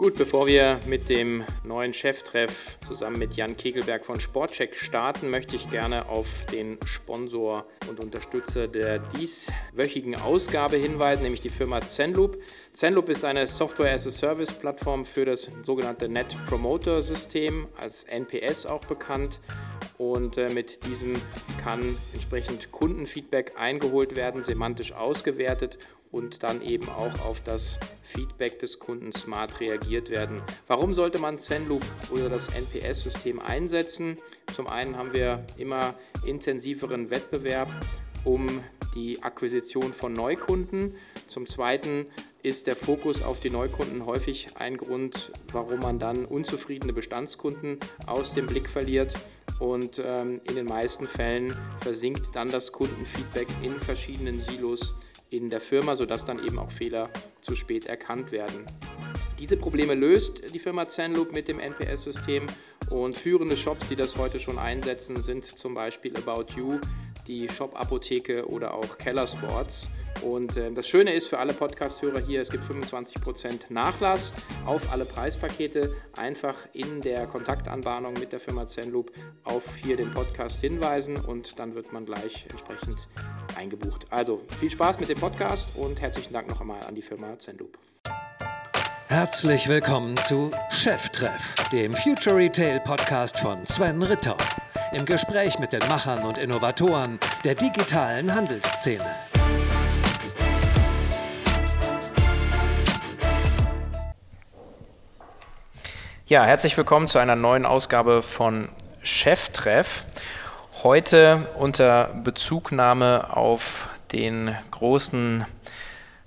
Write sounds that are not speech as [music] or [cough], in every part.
Gut, bevor wir mit dem neuen Cheftreff zusammen mit Jan Kegelberg von Sportcheck starten, möchte ich gerne auf den Sponsor und Unterstützer der dieswöchigen Ausgabe hinweisen, nämlich die Firma Zenloop. Zenloop ist eine Software-as-a-Service-Plattform für das sogenannte Net Promoter System, als NPS auch bekannt. Und äh, mit diesem kann entsprechend Kundenfeedback eingeholt werden, semantisch ausgewertet und dann eben auch auf das Feedback des Kunden smart reagiert werden. Warum sollte man Zenloop oder das NPS-System einsetzen? Zum einen haben wir immer intensiveren Wettbewerb um die Akquisition von Neukunden. Zum Zweiten ist der Fokus auf die Neukunden häufig ein Grund, warum man dann unzufriedene Bestandskunden aus dem Blick verliert. Und ähm, in den meisten Fällen versinkt dann das Kundenfeedback in verschiedenen Silos in der Firma, sodass dann eben auch Fehler zu spät erkannt werden. Diese Probleme löst die Firma Zenloop mit dem NPS-System und führende Shops, die das heute schon einsetzen, sind zum Beispiel About You, die Shop-Apotheke oder auch Keller Sports. Und äh, das Schöne ist für alle Podcast-Hörer hier, es gibt 25% Nachlass auf alle Preispakete. Einfach in der Kontaktanbahnung mit der Firma Zenloop auf hier den Podcast hinweisen und dann wird man gleich entsprechend eingebucht. Also viel Spaß mit dem Podcast und herzlichen Dank noch einmal an die Firma Zenloop. Herzlich willkommen zu Cheftreff, dem Future Retail Podcast von Sven Ritter. Im Gespräch mit den Machern und Innovatoren der digitalen Handelsszene. Ja, herzlich willkommen zu einer neuen Ausgabe von Cheftreff. Heute unter Bezugnahme auf den großen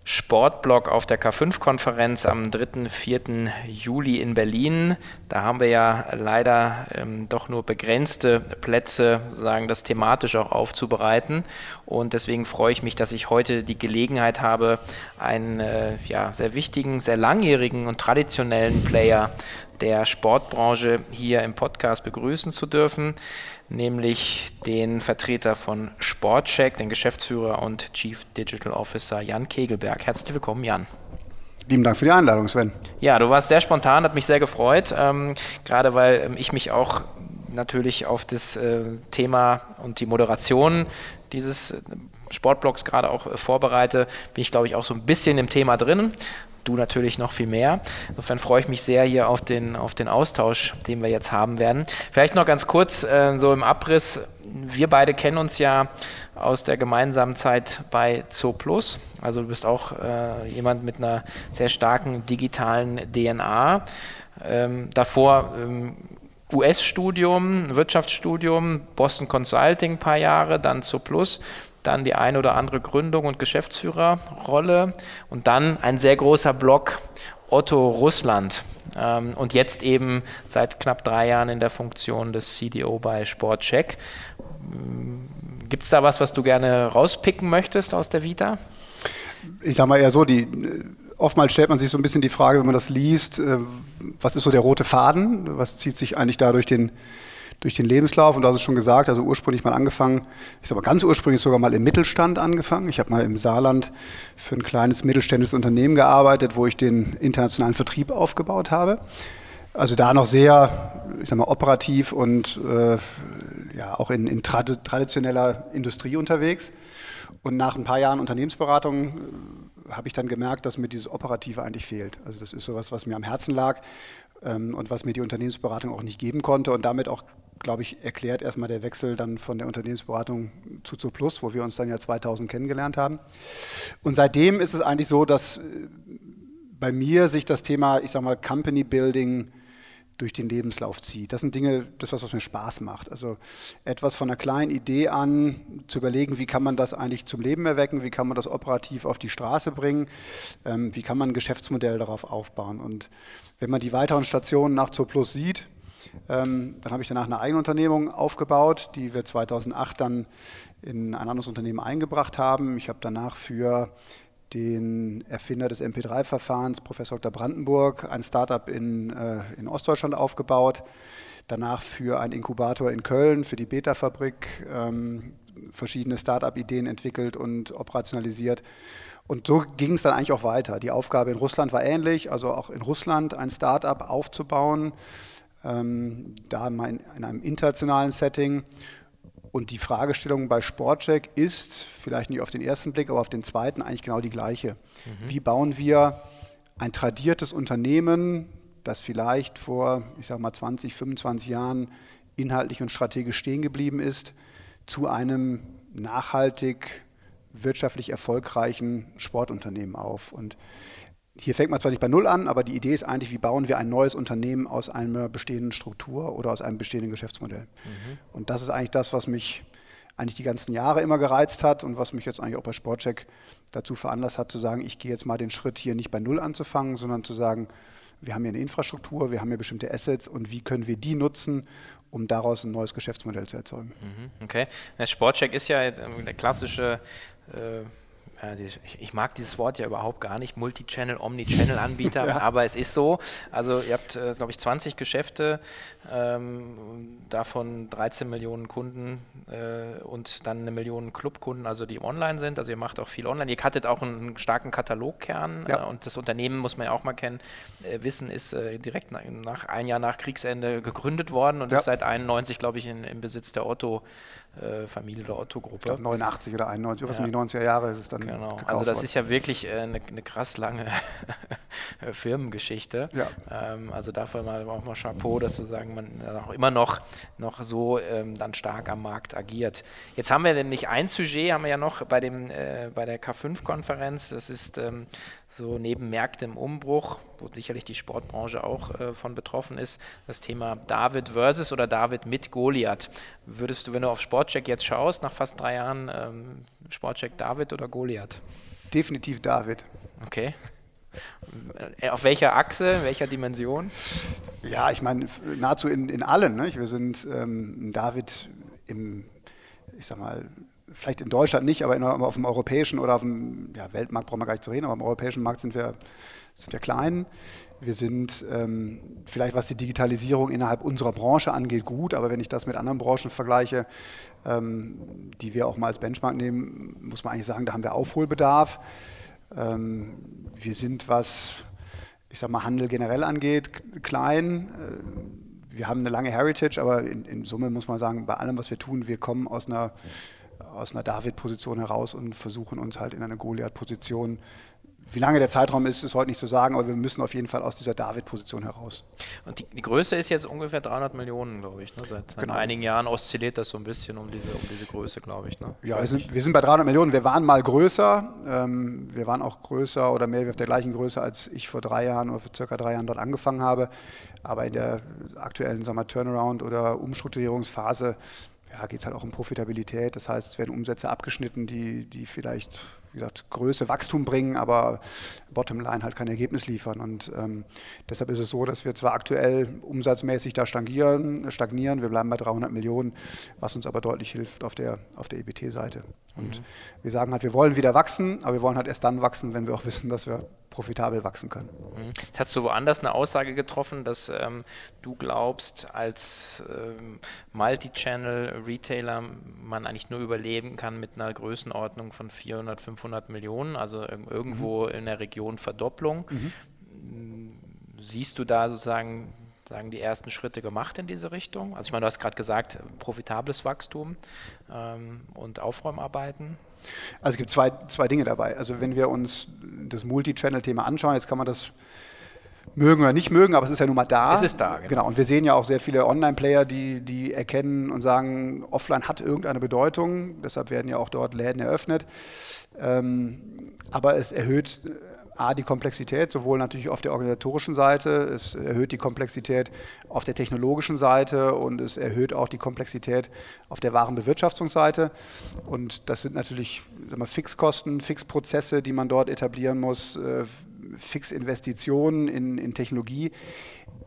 Sportblog auf der K5-Konferenz am 3. 4. Juli in Berlin. Da haben wir ja leider ähm, doch nur begrenzte Plätze, sagen das thematisch auch aufzubereiten. Und deswegen freue ich mich, dass ich heute die Gelegenheit habe, einen äh, ja, sehr wichtigen, sehr langjährigen und traditionellen Player der Sportbranche hier im Podcast begrüßen zu dürfen nämlich den Vertreter von Sportcheck, den Geschäftsführer und Chief Digital Officer Jan Kegelberg. Herzlich willkommen, Jan. Lieben Dank für die Einladung, Sven. Ja, du warst sehr spontan, hat mich sehr gefreut, ähm, gerade weil ähm, ich mich auch natürlich auf das äh, Thema und die Moderation dieses Sportblogs gerade auch äh, vorbereite, bin ich glaube ich auch so ein bisschen im Thema drin du natürlich noch viel mehr. Insofern freue ich mich sehr hier auf den, auf den Austausch, den wir jetzt haben werden. Vielleicht noch ganz kurz äh, so im Abriss. Wir beide kennen uns ja aus der gemeinsamen Zeit bei Zooplus. Also du bist auch äh, jemand mit einer sehr starken digitalen DNA. Ähm, davor ähm, US-Studium, Wirtschaftsstudium, Boston Consulting ein paar Jahre, dann Zooplus dann die eine oder andere Gründung und Geschäftsführerrolle und dann ein sehr großer Block Otto Russland ähm, und jetzt eben seit knapp drei Jahren in der Funktion des CDO bei Sportcheck. Gibt es da was, was du gerne rauspicken möchtest aus der Vita? Ich sage mal eher so, die, oftmals stellt man sich so ein bisschen die Frage, wenn man das liest, äh, was ist so der rote Faden? Was zieht sich eigentlich da durch den durch den Lebenslauf und du hast es schon gesagt, also ursprünglich mal angefangen, ich sage mal ganz ursprünglich sogar mal im Mittelstand angefangen. Ich habe mal im Saarland für ein kleines mittelständisches Unternehmen gearbeitet, wo ich den internationalen Vertrieb aufgebaut habe. Also da noch sehr, ich sag mal, operativ und äh, ja auch in, in trad traditioneller Industrie unterwegs. Und nach ein paar Jahren Unternehmensberatung äh, habe ich dann gemerkt, dass mir dieses Operative eigentlich fehlt. Also das ist sowas, was mir am Herzen lag ähm, und was mir die Unternehmensberatung auch nicht geben konnte und damit auch glaube ich, erklärt erstmal der Wechsel dann von der Unternehmensberatung zu Zu Plus, wo wir uns dann ja 2000 kennengelernt haben. Und seitdem ist es eigentlich so, dass äh, bei mir sich das Thema, ich sage mal, Company Building durch den Lebenslauf zieht. Das sind Dinge, das ist was, was mir Spaß macht. Also etwas von einer kleinen Idee an zu überlegen, wie kann man das eigentlich zum Leben erwecken, wie kann man das operativ auf die Straße bringen, ähm, wie kann man ein Geschäftsmodell darauf aufbauen. Und wenn man die weiteren Stationen nach Zur Plus sieht, ähm, dann habe ich danach eine eigene Unternehmung aufgebaut, die wir 2008 dann in ein anderes Unternehmen eingebracht haben. Ich habe danach für den Erfinder des MP3-Verfahrens, Professor Dr. Brandenburg, ein Startup in, äh, in Ostdeutschland aufgebaut. Danach für einen Inkubator in Köln, für die Beta-Fabrik, ähm, verschiedene Start-up-Ideen entwickelt und operationalisiert. Und so ging es dann eigentlich auch weiter. Die Aufgabe in Russland war ähnlich, also auch in Russland ein Start-up aufzubauen, ähm, da in, in einem internationalen Setting. Und die Fragestellung bei Sportcheck ist, vielleicht nicht auf den ersten Blick, aber auf den zweiten eigentlich genau die gleiche. Mhm. Wie bauen wir ein tradiertes Unternehmen, das vielleicht vor, ich sag mal, 20, 25 Jahren inhaltlich und strategisch stehen geblieben ist, zu einem nachhaltig wirtschaftlich erfolgreichen Sportunternehmen auf. Und hier fängt man zwar nicht bei Null an, aber die Idee ist eigentlich, wie bauen wir ein neues Unternehmen aus einer bestehenden Struktur oder aus einem bestehenden Geschäftsmodell. Mhm. Und das ist eigentlich das, was mich eigentlich die ganzen Jahre immer gereizt hat und was mich jetzt eigentlich auch bei Sportcheck dazu veranlasst hat, zu sagen, ich gehe jetzt mal den Schritt hier nicht bei Null anzufangen, sondern zu sagen, wir haben hier eine Infrastruktur, wir haben hier bestimmte Assets und wie können wir die nutzen, um daraus ein neues Geschäftsmodell zu erzeugen. Mhm, okay. Sportcheck ist ja der klassische äh ich mag dieses Wort ja überhaupt gar nicht, Multichannel, Omnichannel-Anbieter, [laughs] ja. aber es ist so. Also ihr habt, äh, glaube ich, 20 Geschäfte, ähm, davon 13 Millionen Kunden äh, und dann eine Million Clubkunden, also die online sind. Also ihr macht auch viel online. Ihr hattet auch einen starken Kataloggkern ja. äh, und das Unternehmen muss man ja auch mal kennen. Äh, Wissen ist äh, direkt nach, nach, ein Jahr nach Kriegsende gegründet worden und ja. ist seit 91, glaube ich, in, im Besitz der Otto äh, Familie der Otto-Gruppe. Ich glaube 89 oder 91, was ja. um die 90er Jahre ist es dann. Genau, also das worden. ist ja wirklich äh, eine, eine krass lange [laughs] Firmengeschichte. Ja. Ähm, also dafür mal auch mal Chapeau, dass sozusagen man auch immer noch, noch so ähm, dann stark am Markt agiert. Jetzt haben wir nämlich ein Sujet, haben wir ja noch bei, dem, äh, bei der K5-Konferenz, das ist ähm, so neben Märkte im Umbruch, wo sicherlich die Sportbranche auch äh, von betroffen ist, das Thema David versus oder David mit Goliath. Würdest du, wenn du auf Sportcheck jetzt schaust, nach fast drei Jahren, ähm, Sportcheck David oder Goliath? Definitiv David. Okay. Äh, auf welcher Achse, welcher Dimension? Ja, ich meine, nahezu in, in allen. Ne? Wir sind ähm, David im, ich sag mal, vielleicht in Deutschland nicht, aber in, auf dem europäischen oder auf dem ja, Weltmarkt brauchen wir gar nicht zu reden, aber im europäischen Markt sind wir, sind wir klein. Wir sind ähm, vielleicht, was die Digitalisierung innerhalb unserer Branche angeht, gut, aber wenn ich das mit anderen Branchen vergleiche, ähm, die wir auch mal als Benchmark nehmen, muss man eigentlich sagen, da haben wir Aufholbedarf. Ähm, wir sind, was ich sag mal, Handel generell angeht, klein. Äh, wir haben eine lange Heritage, aber in, in Summe muss man sagen, bei allem, was wir tun, wir kommen aus einer aus einer David-Position heraus und versuchen uns halt in eine Goliath-Position wie lange der Zeitraum ist, ist heute nicht zu sagen, aber wir müssen auf jeden Fall aus dieser David-Position heraus. Und die, die, Größe ist jetzt ungefähr 300 Millionen, glaube ich. Ne? Seit, genau. einigen Jahren oszilliert das so ein bisschen um diese, um diese Größe, glaube ich. Ne? Ja, wir sind, wir sind, bei 300 Millionen. Wir waren mal größer. Ähm, wir waren auch größer oder mehr auf der gleichen Größe, als ich vor drei Jahren oder vor circa drei Jahren dort angefangen habe. Aber in der aktuellen wir, Turnaround- oder Umstrukturierungsphase ja, geht es halt auch um Profitabilität. Das heißt, es werden Umsätze abgeschnitten, die, die vielleicht wie gesagt, Größe, Wachstum bringen, aber Bottomline halt kein Ergebnis liefern. Und ähm, deshalb ist es so, dass wir zwar aktuell umsatzmäßig da stagnieren, stagnieren, wir bleiben bei 300 Millionen, was uns aber deutlich hilft auf der, auf der EBT-Seite. Und mhm. wir sagen halt, wir wollen wieder wachsen, aber wir wollen halt erst dann wachsen, wenn wir auch wissen, dass wir profitabel wachsen können. Mhm. Jetzt hast du woanders eine Aussage getroffen, dass ähm, du glaubst, als ähm, Multi-Channel-Retailer man eigentlich nur überleben kann mit einer Größenordnung von 400, 500 Millionen, also irgendwo mhm. in der Region Verdopplung. Mhm. Siehst du da sozusagen sagen, die ersten Schritte gemacht in diese Richtung? Also ich meine, du hast gerade gesagt, profitables Wachstum ähm, und Aufräumarbeiten. Also es gibt zwei, zwei Dinge dabei. Also wenn wir uns das Multi-Channel-Thema anschauen, jetzt kann man das mögen oder nicht mögen, aber es ist ja nun mal da. Es ist da, genau. genau. Und wir sehen ja auch sehr viele Online-Player, die, die erkennen und sagen, offline hat irgendeine Bedeutung. Deshalb werden ja auch dort Läden eröffnet. Ähm, aber es erhöht A, die Komplexität, sowohl natürlich auf der organisatorischen Seite, es erhöht die Komplexität auf der technologischen Seite und es erhöht auch die Komplexität auf der Warenbewirtschaftungsseite. Und das sind natürlich wir, Fixkosten, Fixprozesse, die man dort etablieren muss, äh, Fixinvestitionen in, in Technologie,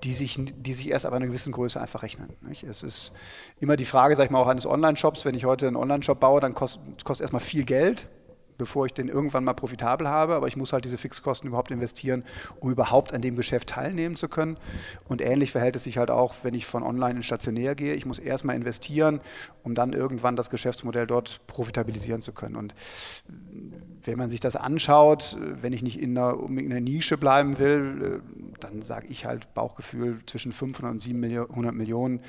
die sich, die sich erst ab einer gewissen Größe einfach rechnen. Nicht? Es ist immer die Frage, sag ich mal, auch eines Online-Shops, wenn ich heute einen Online-Shop baue, dann kostet, kostet erstmal viel Geld bevor ich den irgendwann mal profitabel habe, aber ich muss halt diese Fixkosten überhaupt investieren, um überhaupt an dem Geschäft teilnehmen zu können. Und ähnlich verhält es sich halt auch, wenn ich von online in stationär gehe. Ich muss erstmal investieren, um dann irgendwann das Geschäftsmodell dort profitabilisieren zu können. Und wenn man sich das anschaut, wenn ich nicht in einer, in einer Nische bleiben will, dann sage ich halt Bauchgefühl zwischen 500 und 700 Millionen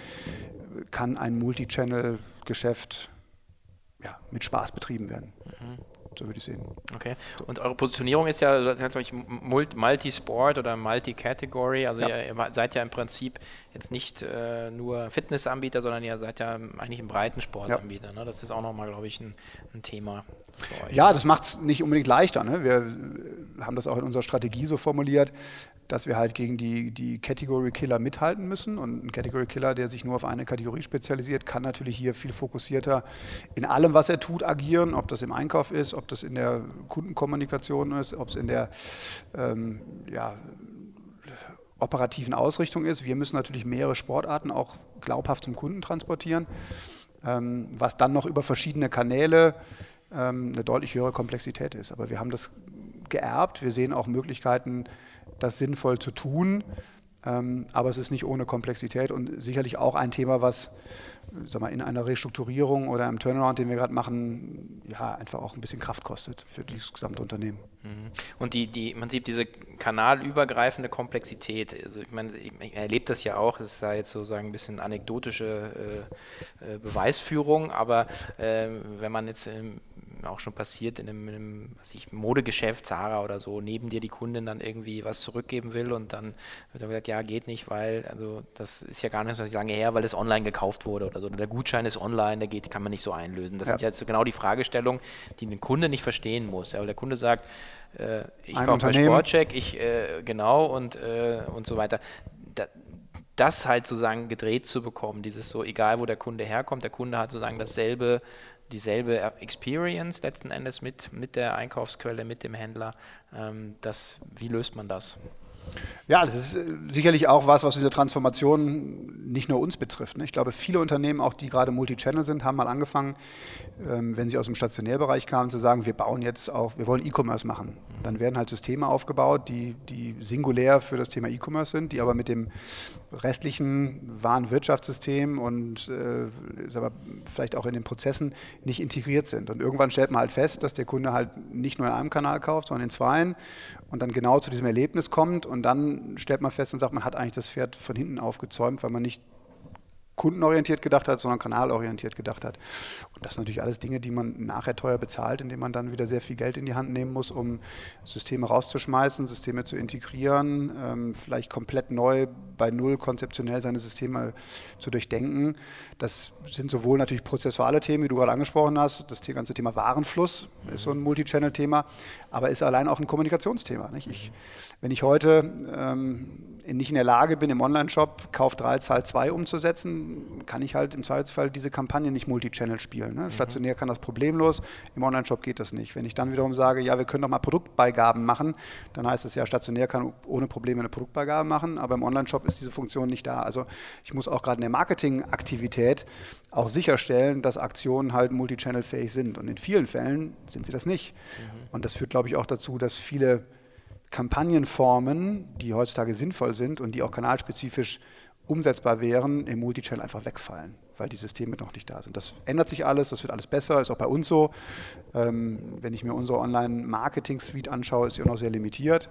kann ein Multichannel-Geschäft ja, mit Spaß betrieben werden. Mhm. So würde ich sehen. Okay. Und eure Positionierung ist ja, glaube ich, Multi-Sport oder Multi-Category. Also ja. ihr, seid ja im Prinzip jetzt nicht äh, nur Fitnessanbieter, sondern ihr seid ja eigentlich ein breiten Sportanbieter. Ja. Ne? Das ist auch nochmal, glaube ich, ein, ein Thema. Ja, das macht es nicht unbedingt leichter. Ne? Wir haben das auch in unserer Strategie so formuliert dass wir halt gegen die, die Category Killer mithalten müssen. Und ein Category Killer, der sich nur auf eine Kategorie spezialisiert, kann natürlich hier viel fokussierter in allem, was er tut, agieren. Ob das im Einkauf ist, ob das in der Kundenkommunikation ist, ob es in der ähm, ja, operativen Ausrichtung ist. Wir müssen natürlich mehrere Sportarten auch glaubhaft zum Kunden transportieren, ähm, was dann noch über verschiedene Kanäle ähm, eine deutlich höhere Komplexität ist. Aber wir haben das geerbt. Wir sehen auch Möglichkeiten, das sinnvoll zu tun. Ähm, aber es ist nicht ohne Komplexität und sicherlich auch ein Thema, was sag mal, in einer Restrukturierung oder im Turnaround, den wir gerade machen, ja, einfach auch ein bisschen Kraft kostet für das gesamte Unternehmen. Mhm. Und die, die, im Prinzip diese kanalübergreifende Komplexität, also ich meine, ich erlebe das ja auch, das ist ja jetzt sozusagen ein bisschen anekdotische äh, äh, Beweisführung, aber äh, wenn man jetzt im auch schon passiert in einem, in einem was ich, Modegeschäft, Zara oder so, neben dir die Kundin dann irgendwie was zurückgeben will und dann wird dann gesagt, ja, geht nicht, weil, also das ist ja gar nicht so lange her, weil das online gekauft wurde oder so. Der Gutschein ist online, der geht, kann man nicht so einlösen. Das ja. sind jetzt genau die Fragestellungen, die ein Kunde nicht verstehen muss. Ja, weil der Kunde sagt, äh, ich kaufe bei Sportcheck, ich, äh, genau und, äh, und so weiter. Da, das halt sozusagen gedreht zu bekommen, dieses so, egal wo der Kunde herkommt, der Kunde hat sozusagen dasselbe dieselbe Experience letzten Endes mit, mit der Einkaufsquelle, mit dem Händler. Ähm, das, wie löst man das? Ja, das ist äh, sicherlich auch was, was diese Transformation nicht nur uns betrifft. Ne? Ich glaube, viele Unternehmen, auch die gerade Multichannel sind, haben mal angefangen, ähm, wenn sie aus dem Stationärbereich kamen, zu sagen, wir bauen jetzt auch, wir wollen E-Commerce machen. Dann werden halt Systeme aufgebaut, die, die singulär für das Thema E-Commerce sind, die aber mit dem restlichen Warenwirtschaftssystem und äh, vielleicht auch in den Prozessen nicht integriert sind. Und irgendwann stellt man halt fest, dass der Kunde halt nicht nur in einem Kanal kauft, sondern in zweien und dann genau zu diesem Erlebnis kommt und dann stellt man fest und sagt, man hat eigentlich das Pferd von hinten aufgezäumt, weil man nicht kundenorientiert gedacht hat, sondern kanalorientiert gedacht hat. Und das sind natürlich alles Dinge, die man nachher teuer bezahlt, indem man dann wieder sehr viel Geld in die Hand nehmen muss, um Systeme rauszuschmeißen, Systeme zu integrieren, ähm, vielleicht komplett neu bei Null konzeptionell seine Systeme zu durchdenken. Das sind sowohl natürlich prozessuale Themen, wie du gerade angesprochen hast, das ganze Thema Warenfluss ist so ein Multichannel-Thema, aber ist allein auch ein Kommunikationsthema. Ich, wenn ich heute ähm, nicht in der Lage bin, im Online-Shop Kauf 3, Zahl 2 umzusetzen, kann ich halt im Zweifelsfall diese Kampagne nicht Multichannel spielen. Ne? Mhm. Stationär kann das problemlos, im Online-Shop geht das nicht. Wenn ich dann wiederum sage, ja, wir können doch mal Produktbeigaben machen, dann heißt es ja, stationär kann ohne Probleme eine Produktbeigabe machen, aber im Online-Shop ist diese Funktion nicht da. Also ich muss auch gerade in der Marketingaktivität auch sicherstellen, dass Aktionen halt multichannel-fähig sind. Und in vielen Fällen sind sie das nicht. Mhm. Und das führt, glaube ich, auch dazu, dass viele Kampagnenformen, die heutzutage sinnvoll sind und die auch kanalspezifisch umsetzbar wären, im Multichannel einfach wegfallen, weil die Systeme noch nicht da sind. Das ändert sich alles, das wird alles besser, ist auch bei uns so. Ähm, wenn ich mir unsere Online-Marketing-Suite anschaue, ist sie auch noch sehr limitiert.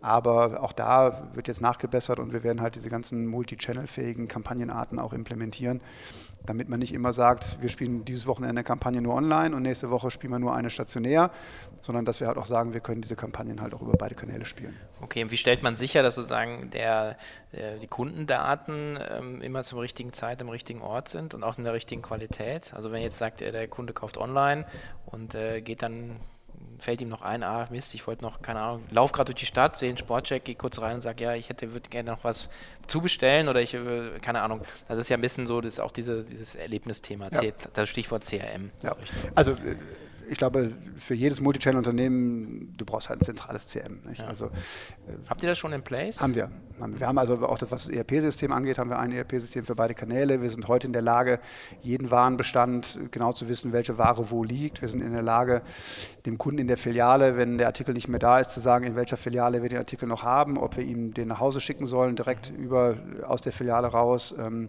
Aber auch da wird jetzt nachgebessert und wir werden halt diese ganzen Multi-Channel-fähigen Kampagnenarten auch implementieren, damit man nicht immer sagt, wir spielen dieses Wochenende Kampagne nur online und nächste Woche spielen wir nur eine stationär, sondern dass wir halt auch sagen, wir können diese Kampagnen halt auch über beide Kanäle spielen. Okay, und wie stellt man sicher, dass sozusagen der, der die Kundendaten ähm, immer zum richtigen Zeit am richtigen Ort sind und auch in der richtigen Qualität? Also wenn jetzt sagt, der Kunde kauft online und äh, geht dann fällt ihm noch ein, ah Mist, ich wollte noch, keine Ahnung, lauf gerade durch die Stadt, sehe einen Sportcheck, gehe kurz rein und sage, ja, ich hätte, würde gerne noch was zubestellen oder ich, äh, keine Ahnung. Das ist ja ein bisschen so, das ist auch diese, dieses Erlebnisthema, ja. das Stichwort CRM. Ja. Also ich glaube, für jedes Multichannel-Unternehmen, du brauchst halt ein zentrales CM. Ja. Also, äh, Habt ihr das schon in place? Haben wir. Wir haben also auch das, was das ERP-System angeht, haben wir ein ERP-System für beide Kanäle. Wir sind heute in der Lage, jeden Warenbestand genau zu wissen, welche Ware wo liegt. Wir sind in der Lage, dem Kunden in der Filiale, wenn der Artikel nicht mehr da ist, zu sagen, in welcher Filiale wir den Artikel noch haben, ob wir ihm den nach Hause schicken sollen, direkt über aus der Filiale raus, ähm,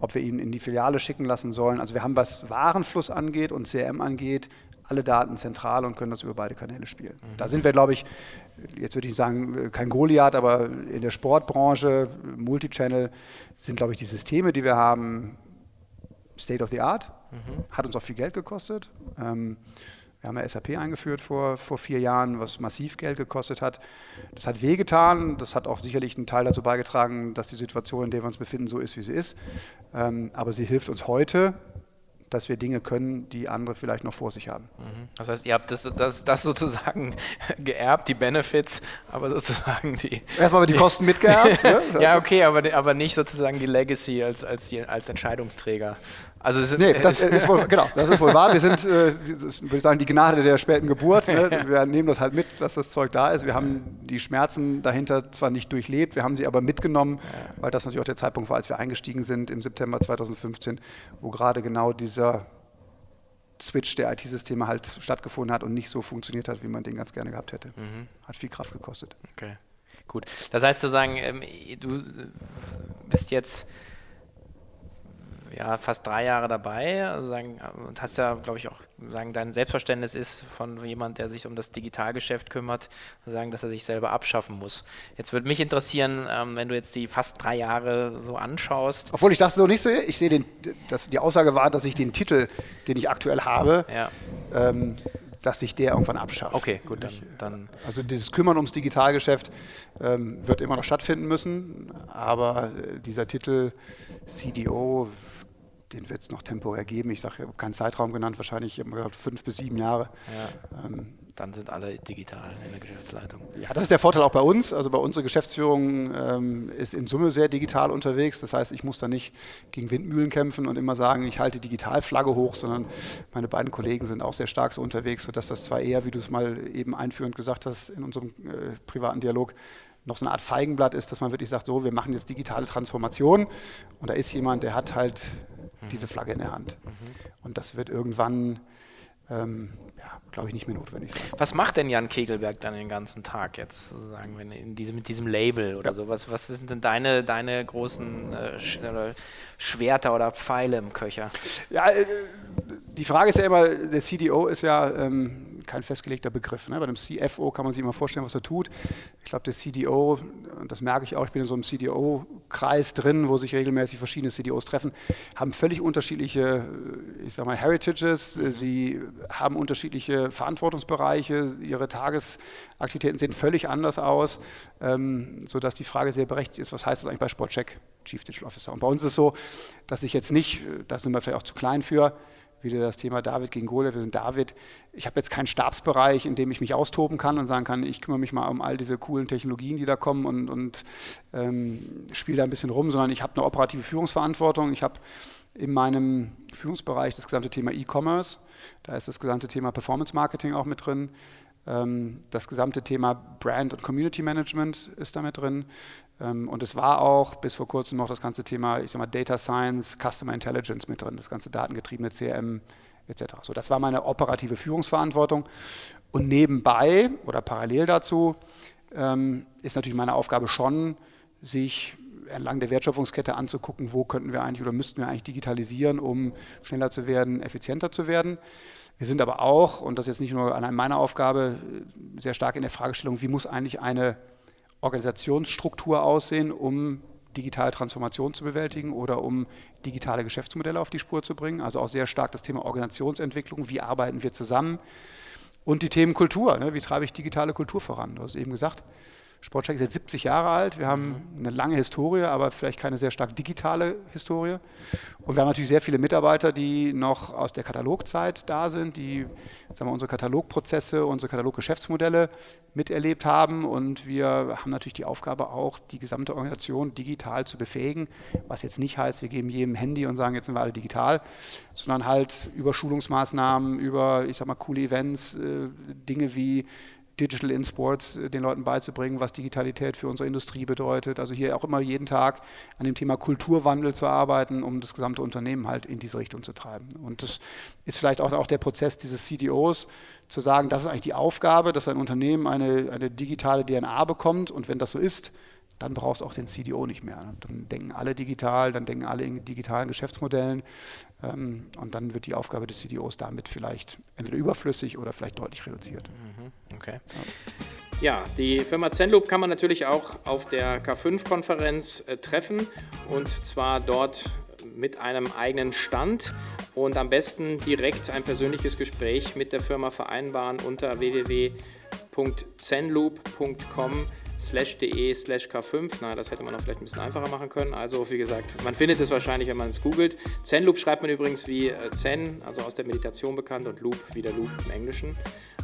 ob wir ihn in die Filiale schicken lassen sollen. Also wir haben, was Warenfluss angeht und CRM angeht, alle Daten zentral und können das über beide Kanäle spielen. Mhm. Da sind wir, glaube ich, jetzt würde ich sagen, kein Goliath, aber in der Sportbranche, Multichannel, sind, glaube ich, die Systeme, die wir haben, State of the Art. Mhm. Hat uns auch viel Geld gekostet. Ähm, wir haben ja SAP eingeführt vor, vor vier Jahren, was massiv Geld gekostet hat. Das hat wehgetan. Das hat auch sicherlich einen Teil dazu beigetragen, dass die Situation, in der wir uns befinden, so ist, wie sie ist. Ähm, aber sie hilft uns heute, dass wir Dinge können, die andere vielleicht noch vor sich haben. Mhm. Das heißt, ihr habt das, das, das sozusagen [laughs] geerbt, die Benefits, aber sozusagen die. Erstmal haben wir die Kosten mitgeerbt. [laughs] ne? ja, okay, aber, aber nicht sozusagen die Legacy als, als, die, als Entscheidungsträger. Also es, nee, das [laughs] ist wohl, genau, das ist wohl wahr. Wir sind, äh, würde ich sagen, die Gnade der späten Geburt. Ne? [laughs] Wir nehmen das halt mit, dass das Zeug da ist. Wir haben die Schmerzen dahinter zwar nicht durchlebt, wir haben sie aber mitgenommen, weil das natürlich auch der Zeitpunkt war, als wir eingestiegen sind im September 2015, wo gerade genau dieser Switch der IT-Systeme halt stattgefunden hat und nicht so funktioniert hat, wie man den ganz gerne gehabt hätte. Mhm. Hat viel Kraft gekostet. Okay, gut. Das heißt zu sagen, ähm, du bist jetzt ja, fast drei Jahre dabei also sagen, und hast ja, glaube ich, auch sagen, dein Selbstverständnis ist von jemand, der sich um das Digitalgeschäft kümmert, sagen, dass er sich selber abschaffen muss. Jetzt würde mich interessieren, ähm, wenn du jetzt die fast drei Jahre so anschaust. Obwohl ich das so nicht sehe, ich sehe den, dass die Aussage war, dass ich den Titel, den ich aktuell habe, ja. ähm, dass sich der irgendwann abschafft. Okay, gut, dann. dann also dieses Kümmern ums Digitalgeschäft ähm, wird immer noch stattfinden müssen, aber äh, dieser Titel CDO den wird es noch temporär geben. Ich sage, ich habe keinen Zeitraum genannt, wahrscheinlich ich gesagt, fünf bis sieben Jahre. Ja. Ähm, dann sind alle digital in der Geschäftsleitung. Ja, das ist der Vorteil auch bei uns. Also bei unserer Geschäftsführung ähm, ist in Summe sehr digital unterwegs. Das heißt, ich muss da nicht gegen Windmühlen kämpfen und immer sagen, ich halte Digitalflagge hoch, sondern meine beiden Kollegen sind auch sehr stark so unterwegs, sodass das zwar eher, wie du es mal eben einführend gesagt hast, in unserem äh, privaten Dialog, noch so eine Art Feigenblatt ist, dass man wirklich sagt, so, wir machen jetzt digitale Transformation und da ist jemand, der hat halt. Diese Flagge in der Hand. Mhm. Und das wird irgendwann, ähm, ja, glaube ich, nicht mehr notwendig sein. Was macht denn Jan Kegelberg dann den ganzen Tag jetzt, sozusagen, wenn diesem, mit diesem Label oder ja. so? Was, sind denn deine, deine großen äh, Schwerter oder Pfeile im Köcher? Ja, äh, die Frage ist ja immer, der CDO ist ja ähm, kein festgelegter Begriff. Ne? Bei dem CFO kann man sich immer vorstellen, was er tut. Ich glaube, der CDO, und das merke ich auch, ich bin in so einem CDO-Kreis drin, wo sich regelmäßig verschiedene CDOs treffen, haben völlig unterschiedliche, ich sag mal, Heritages. Sie haben unterschiedliche Verantwortungsbereiche. Ihre Tagesaktivitäten sehen völlig anders aus, ähm, sodass die Frage sehr berechtigt ist, was heißt das eigentlich bei Sportcheck, Chief Digital Officer? Und bei uns ist es so, dass ich jetzt nicht, da sind wir vielleicht auch zu klein für, wieder das Thema David gegen Goliath. Wir sind David. Ich habe jetzt keinen Stabsbereich, in dem ich mich austoben kann und sagen kann, ich kümmere mich mal um all diese coolen Technologien, die da kommen und, und ähm, spiele da ein bisschen rum, sondern ich habe eine operative Führungsverantwortung. Ich habe in meinem Führungsbereich das gesamte Thema E-Commerce. Da ist das gesamte Thema Performance Marketing auch mit drin. Ähm, das gesamte Thema Brand und Community Management ist damit drin. Ähm, und es war auch bis vor kurzem noch das ganze Thema, ich sag mal, Data Science, Customer Intelligence mit drin, das ganze datengetriebene CRM etc. So, das war meine operative Führungsverantwortung. Und nebenbei oder parallel dazu ähm, ist natürlich meine Aufgabe schon, sich entlang der Wertschöpfungskette anzugucken, wo könnten wir eigentlich oder müssten wir eigentlich digitalisieren, um schneller zu werden, effizienter zu werden. Wir sind aber auch, und das ist jetzt nicht nur allein meine Aufgabe, sehr stark in der Fragestellung, wie muss eigentlich eine Organisationsstruktur aussehen, um digitale Transformation zu bewältigen oder um digitale Geschäftsmodelle auf die Spur zu bringen. Also auch sehr stark das Thema Organisationsentwicklung, wie arbeiten wir zusammen und die Themen Kultur, ne? wie treibe ich digitale Kultur voran. Du hast eben gesagt, Sportcheck ist jetzt 70 Jahre alt. Wir haben eine lange Historie, aber vielleicht keine sehr stark digitale Historie. Und wir haben natürlich sehr viele Mitarbeiter, die noch aus der Katalogzeit da sind, die sagen wir, unsere Katalogprozesse, unsere Kataloggeschäftsmodelle miterlebt haben. Und wir haben natürlich die Aufgabe auch, die gesamte Organisation digital zu befähigen, was jetzt nicht heißt, wir geben jedem Handy und sagen, jetzt sind wir alle digital, sondern halt über Schulungsmaßnahmen, über, ich sag mal, coole Events, äh, Dinge wie Digital in Sports äh, den Leuten beizubringen, was Digitalität für unsere Industrie bedeutet. Also hier auch immer jeden Tag an dem Thema Kulturwandel zu arbeiten, um das gesamte Unternehmen halt in diese Richtung zu treiben. Und das ist vielleicht auch, auch der Prozess dieses CDOs, zu sagen, das ist eigentlich die Aufgabe, dass ein Unternehmen eine, eine digitale DNA bekommt und wenn das so ist, dann brauchst du auch den CDO nicht mehr. Dann denken alle digital, dann denken alle in digitalen Geschäftsmodellen ähm, und dann wird die Aufgabe des CDOs damit vielleicht entweder überflüssig oder vielleicht deutlich reduziert. Mhm, okay. Ja. ja die Firma Zenloop kann man natürlich auch auf der K5-Konferenz äh, treffen und zwar dort mit einem eigenen Stand und am besten direkt ein persönliches Gespräch mit der Firma vereinbaren unter www.zenloop.com slash de slash k5. Na, das hätte man auch vielleicht ein bisschen einfacher machen können. Also wie gesagt, man findet es wahrscheinlich, wenn man es googelt. Zen-Loop schreibt man übrigens wie äh, Zen, also aus der Meditation bekannt und Loop wie der Loop im Englischen.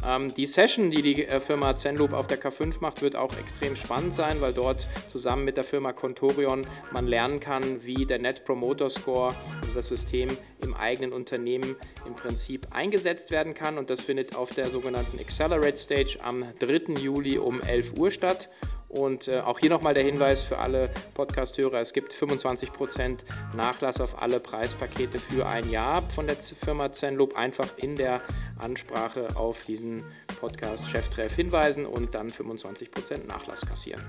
Ähm, die Session, die die äh, Firma Zenloop auf der K5 macht, wird auch extrem spannend sein, weil dort zusammen mit der Firma Contorion man lernen kann, wie der Net Promoter Score, also das System im eigenen Unternehmen im Prinzip eingesetzt werden kann. Und das findet auf der sogenannten Accelerate Stage am 3. Juli um 11 Uhr statt. Und äh, auch hier nochmal der Hinweis für alle Podcast-Hörer: Es gibt 25% Nachlass auf alle Preispakete für ein Jahr von der Firma Zenloop. Einfach in der Ansprache auf diesen Podcast-Cheftreff hinweisen und dann 25% Nachlass kassieren.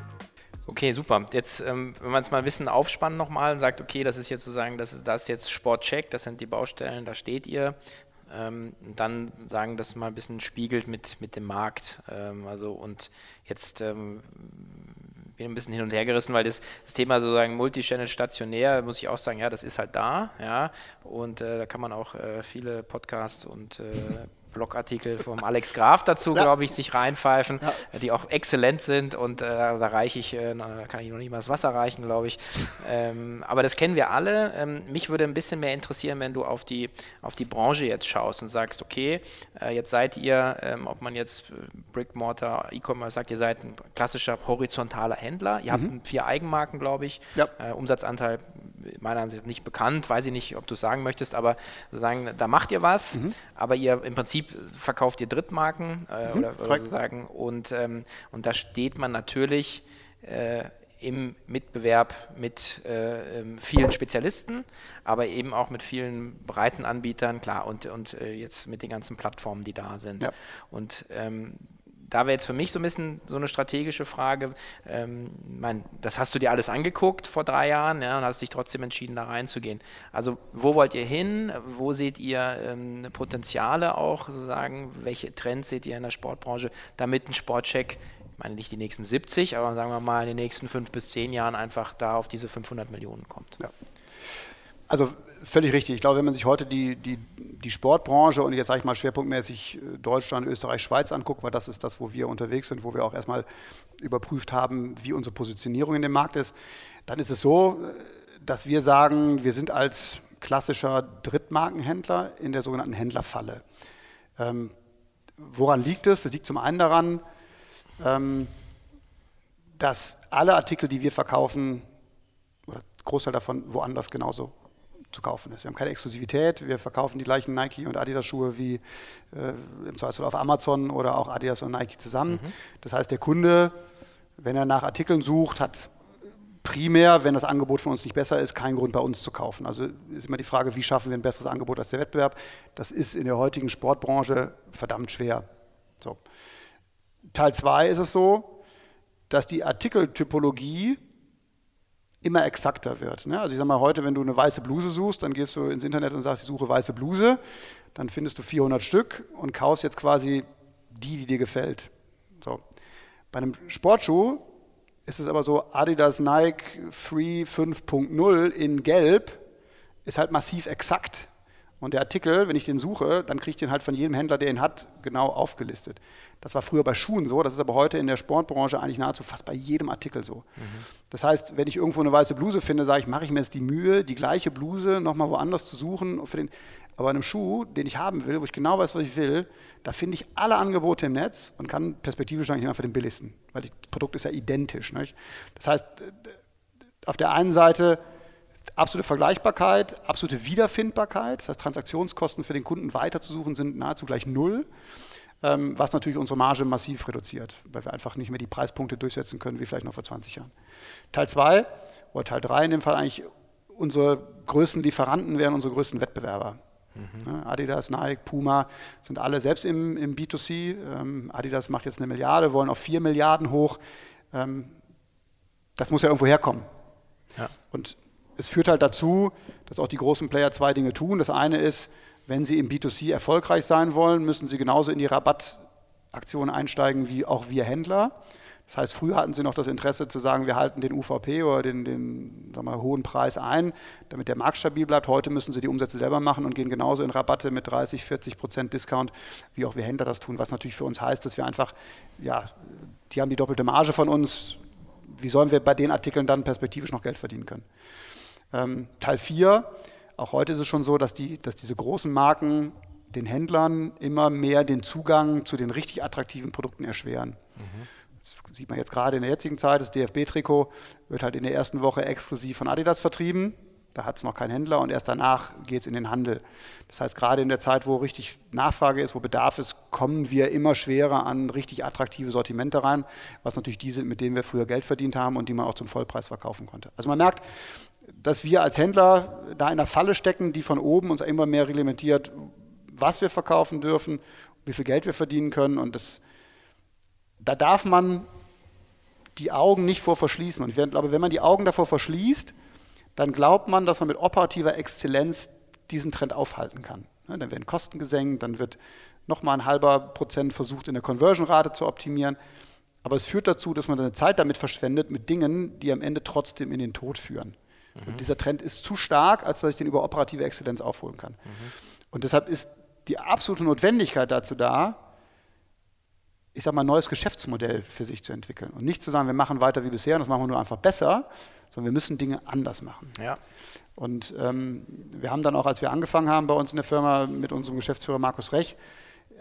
Okay, super. Jetzt, ähm, wenn man es mal ein bisschen aufspannen nochmal und sagt, okay, das ist jetzt sozusagen, das ist, das ist jetzt Sportcheck, das sind die Baustellen, da steht ihr. Ähm, dann sagen, dass mal ein bisschen spiegelt mit, mit dem Markt. Ähm, also und jetzt ähm, bin ein bisschen hin und her gerissen, weil das, das Thema sozusagen Multichannel stationär, muss ich auch sagen, ja, das ist halt da, ja. Und äh, da kann man auch äh, viele Podcasts und äh, Blogartikel vom Alex Graf dazu, ja. glaube ich, sich reinpfeifen, ja. die auch exzellent sind und äh, da reiche ich, äh, kann ich noch nicht mal das Wasser reichen, glaube ich. Ähm, aber das kennen wir alle. Ähm, mich würde ein bisschen mehr interessieren, wenn du auf die, auf die Branche jetzt schaust und sagst, okay, äh, jetzt seid ihr, ähm, ob man jetzt äh, Brick Mortar, E-Commerce sagt, ihr seid ein klassischer horizontaler Händler. Ihr mhm. habt vier Eigenmarken, glaube ich. Ja. Äh, Umsatzanteil meiner Ansicht nach nicht bekannt, weiß ich nicht, ob du es sagen möchtest, aber sagen, da macht ihr was, mhm. aber ihr im Prinzip verkauft ihr Drittmarken äh, mhm, oder, oder sagen und, ähm, und da steht man natürlich äh, im Mitbewerb mit äh, ähm, vielen Spezialisten, aber eben auch mit vielen breiten Anbietern, klar, und, und äh, jetzt mit den ganzen Plattformen, die da sind. Ja. Und ähm, da wäre jetzt für mich so ein bisschen so eine strategische Frage. Ähm, mein, das hast du dir alles angeguckt vor drei Jahren ja, und hast dich trotzdem entschieden, da reinzugehen. Also wo wollt ihr hin? Wo seht ihr ähm, Potenziale auch, sozusagen? Welche Trends seht ihr in der Sportbranche, damit ein Sportcheck ich meine nicht die nächsten 70, aber sagen wir mal in den nächsten fünf bis zehn Jahren einfach da auf diese 500 Millionen kommt. Ja. Also völlig richtig. Ich glaube, wenn man sich heute die, die, die Sportbranche und jetzt sage ich mal schwerpunktmäßig äh, Deutschland, Österreich, Schweiz anguckt, weil das ist das, wo wir unterwegs sind, wo wir auch erstmal überprüft haben, wie unsere Positionierung in dem Markt ist, dann ist es so, äh, dass wir sagen, wir sind als klassischer Drittmarkenhändler in der sogenannten Händlerfalle. Ähm, woran liegt es? Das liegt zum einen daran, ähm, dass alle Artikel, die wir verkaufen, oder Großteil davon woanders genauso zu kaufen ist. Wir haben keine Exklusivität, wir verkaufen die gleichen Nike und Adidas Schuhe wie äh, im Zweifelsfall auf Amazon oder auch Adidas und Nike zusammen. Mhm. Das heißt, der Kunde, wenn er nach Artikeln sucht, hat primär, wenn das Angebot von uns nicht besser ist, keinen Grund bei uns zu kaufen. Also ist immer die Frage, wie schaffen wir ein besseres Angebot als der Wettbewerb? Das ist in der heutigen Sportbranche verdammt schwer. So. Teil 2 ist es so, dass die Artikeltypologie immer exakter wird. Ne? Also ich sage mal, heute, wenn du eine weiße Bluse suchst, dann gehst du ins Internet und sagst, ich suche weiße Bluse, dann findest du 400 Stück und kaufst jetzt quasi die, die dir gefällt. So. Bei einem Sportschuh ist es aber so, Adidas Nike Free 5.0 in Gelb ist halt massiv exakt. Und der Artikel, wenn ich den suche, dann kriege ich den halt von jedem Händler, der ihn hat, genau aufgelistet. Das war früher bei Schuhen so, das ist aber heute in der Sportbranche eigentlich nahezu fast bei jedem Artikel so. Mhm. Das heißt, wenn ich irgendwo eine weiße Bluse finde, sage ich, mache ich mir jetzt die Mühe, die gleiche Bluse nochmal woanders zu suchen. Für den, aber einem Schuh, den ich haben will, wo ich genau weiß, was ich will, da finde ich alle Angebote im Netz und kann perspektivisch eigentlich immer für den billigsten, weil das Produkt ist ja identisch. Nicht? Das heißt, auf der einen Seite absolute Vergleichbarkeit, absolute Wiederfindbarkeit. Das heißt, Transaktionskosten für den Kunden weiterzusuchen sind nahezu gleich null, ähm, was natürlich unsere Marge massiv reduziert, weil wir einfach nicht mehr die Preispunkte durchsetzen können wie vielleicht noch vor 20 Jahren. Teil 2 oder Teil 3 in dem Fall eigentlich unsere größten Lieferanten wären unsere größten Wettbewerber. Mhm. Adidas, Nike, Puma sind alle selbst im, im B2C. Ähm, Adidas macht jetzt eine Milliarde, wollen auf 4 Milliarden hoch. Ähm, das muss ja irgendwo herkommen. Ja. Und es führt halt dazu, dass auch die großen Player zwei Dinge tun. Das eine ist, wenn sie im B2C erfolgreich sein wollen, müssen sie genauso in die Rabattaktionen einsteigen wie auch wir Händler. Das heißt, früher hatten sie noch das Interesse zu sagen, wir halten den UVP oder den, den mal, hohen Preis ein, damit der Markt stabil bleibt. Heute müssen sie die Umsätze selber machen und gehen genauso in Rabatte mit 30, 40 Prozent Discount, wie auch wir Händler das tun, was natürlich für uns heißt, dass wir einfach, ja, die haben die doppelte Marge von uns. Wie sollen wir bei den Artikeln dann perspektivisch noch Geld verdienen können? Ähm, Teil 4, auch heute ist es schon so, dass, die, dass diese großen Marken den Händlern immer mehr den Zugang zu den richtig attraktiven Produkten erschweren. Mhm. Das sieht man jetzt gerade in der jetzigen Zeit, das DFB-Trikot wird halt in der ersten Woche exklusiv von Adidas vertrieben. Da hat es noch keinen Händler und erst danach geht es in den Handel. Das heißt, gerade in der Zeit, wo richtig Nachfrage ist, wo Bedarf ist, kommen wir immer schwerer an richtig attraktive Sortimente rein, was natürlich die sind, mit denen wir früher Geld verdient haben und die man auch zum Vollpreis verkaufen konnte. Also man merkt, dass wir als Händler da in einer Falle stecken, die von oben uns immer mehr reglementiert, was wir verkaufen dürfen, wie viel Geld wir verdienen können. Und das, da darf man die Augen nicht vor verschließen. Und ich glaube, wenn man die Augen davor verschließt, dann glaubt man, dass man mit operativer Exzellenz diesen Trend aufhalten kann. Dann werden Kosten gesenkt, dann wird nochmal ein halber Prozent versucht, in der Conversion-Rate zu optimieren. Aber es führt dazu, dass man seine Zeit damit verschwendet, mit Dingen, die am Ende trotzdem in den Tod führen. Mhm. Und dieser Trend ist zu stark, als dass ich den über operative Exzellenz aufholen kann. Mhm. Und deshalb ist die absolute Notwendigkeit dazu da, ich sage mal, ein neues Geschäftsmodell für sich zu entwickeln. Und nicht zu sagen, wir machen weiter wie bisher und das machen wir nur einfach besser, sondern wir müssen Dinge anders machen. Ja. Und ähm, wir haben dann auch, als wir angefangen haben bei uns in der Firma mit unserem Geschäftsführer Markus Rech,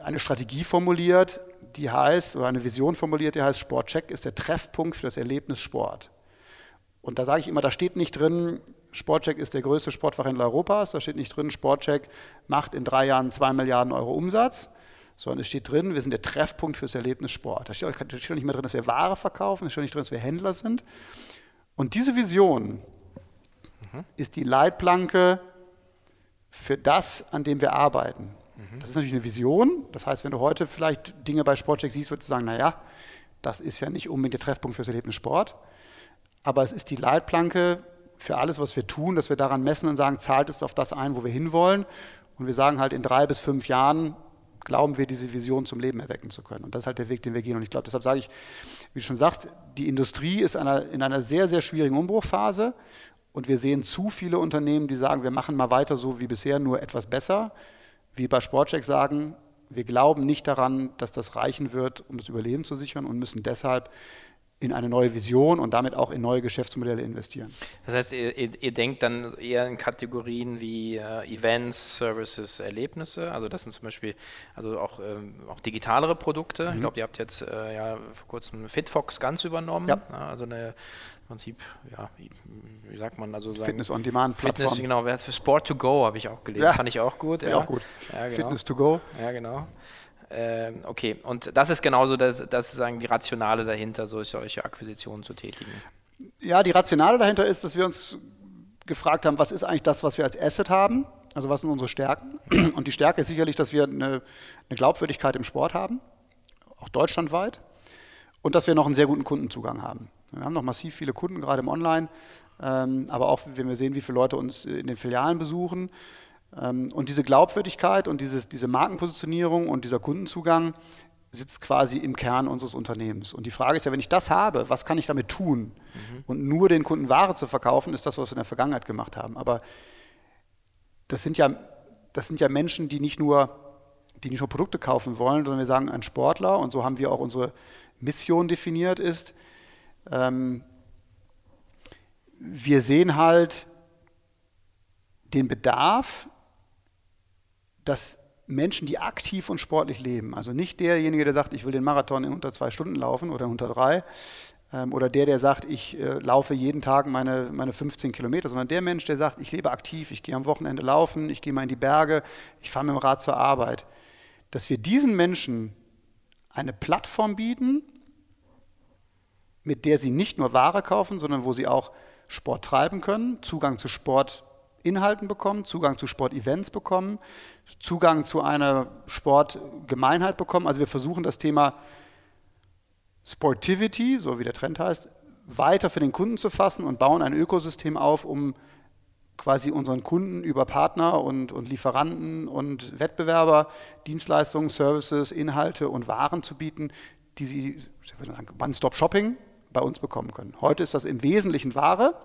eine Strategie formuliert, die heißt, oder eine Vision formuliert, die heißt, Sportcheck ist der Treffpunkt für das Erlebnis Sport. Und da sage ich immer, da steht nicht drin, Sportcheck ist der größte Sportfachhändler Europas, da steht nicht drin, Sportcheck macht in drei Jahren zwei Milliarden Euro Umsatz, sondern es steht drin, wir sind der Treffpunkt fürs Erlebnis Sport. Da steht, da steht nicht mehr drin, dass wir Ware verkaufen, da steht nicht drin, dass wir Händler sind. Und diese Vision mhm. ist die Leitplanke für das, an dem wir arbeiten. Mhm. Das ist natürlich eine Vision. Das heißt, wenn du heute vielleicht Dinge bei Sportcheck siehst, würdest du sagen, naja, das ist ja nicht unbedingt der Treffpunkt fürs Erlebnis Sport aber es ist die Leitplanke für alles, was wir tun, dass wir daran messen und sagen, zahlt es auf das ein, wo wir hinwollen. Und wir sagen halt, in drei bis fünf Jahren glauben wir, diese Vision zum Leben erwecken zu können. Und das ist halt der Weg, den wir gehen. Und ich glaube, deshalb sage ich, wie du schon sagst, die Industrie ist einer, in einer sehr, sehr schwierigen Umbruchphase. Und wir sehen zu viele Unternehmen, die sagen, wir machen mal weiter so wie bisher, nur etwas besser. Wie bei Sportcheck sagen, wir glauben nicht daran, dass das reichen wird, um das Überleben zu sichern und müssen deshalb in eine neue Vision und damit auch in neue Geschäftsmodelle investieren. Das heißt, ihr, ihr denkt dann eher in Kategorien wie äh, Events, Services, Erlebnisse. Also das sind zum Beispiel also auch, ähm, auch digitalere Produkte. Mhm. Ich glaube, ihr habt jetzt äh, ja vor kurzem Fitfox ganz übernommen. Ja. Ja, also eine Prinzip, ja, wie sagt man, also sagen, Fitness on Demand Plattform. Fitness, genau, für Sport to Go habe ich auch gelesen, ja. fand ich auch gut. Ja, auch gut. Ja, genau. Fitness to Go. Ja, genau. Ähm, okay, und das ist genauso das, das sagen die Rationale dahinter, solche Akquisitionen zu tätigen. Ja, die Rationale dahinter ist, dass wir uns gefragt haben, was ist eigentlich das, was wir als Asset haben? Also was sind unsere Stärken? [clears throat] Und die Stärke ist sicherlich, dass wir eine, eine Glaubwürdigkeit im Sport haben, auch deutschlandweit, und dass wir noch einen sehr guten Kundenzugang haben. Wir haben noch massiv viele Kunden, gerade im Online, ähm, aber auch, wenn wir sehen, wie viele Leute uns in den Filialen besuchen, und diese Glaubwürdigkeit und dieses, diese Markenpositionierung und dieser Kundenzugang sitzt quasi im Kern unseres Unternehmens. Und die Frage ist ja, wenn ich das habe, was kann ich damit tun? Mhm. Und nur den Kunden Ware zu verkaufen, ist das, was wir in der Vergangenheit gemacht haben. Aber das sind ja das sind ja Menschen, die nicht nur, die nicht nur Produkte kaufen wollen, sondern wir sagen, ein Sportler, und so haben wir auch unsere Mission definiert, ist, ähm, wir sehen halt den Bedarf, dass Menschen, die aktiv und sportlich leben, also nicht derjenige, der sagt, ich will den Marathon in unter zwei Stunden laufen oder unter drei, ähm, oder der, der sagt, ich äh, laufe jeden Tag meine, meine 15 Kilometer, sondern der Mensch, der sagt, ich lebe aktiv, ich gehe am Wochenende laufen, ich gehe mal in die Berge, ich fahre mit dem Rad zur Arbeit, dass wir diesen Menschen eine Plattform bieten, mit der sie nicht nur Ware kaufen, sondern wo sie auch Sport treiben können, Zugang zu Sportinhalten bekommen, Zugang zu Sportevents bekommen, Zugang zu einer Sportgemeinheit bekommen. Also wir versuchen das Thema Sportivity, so wie der Trend heißt, weiter für den Kunden zu fassen und bauen ein Ökosystem auf, um quasi unseren Kunden über Partner und, und Lieferanten und Wettbewerber Dienstleistungen, Services, Inhalte und Waren zu bieten, die sie, One-Stop-Shopping bei uns bekommen können. Heute ist das im Wesentlichen Ware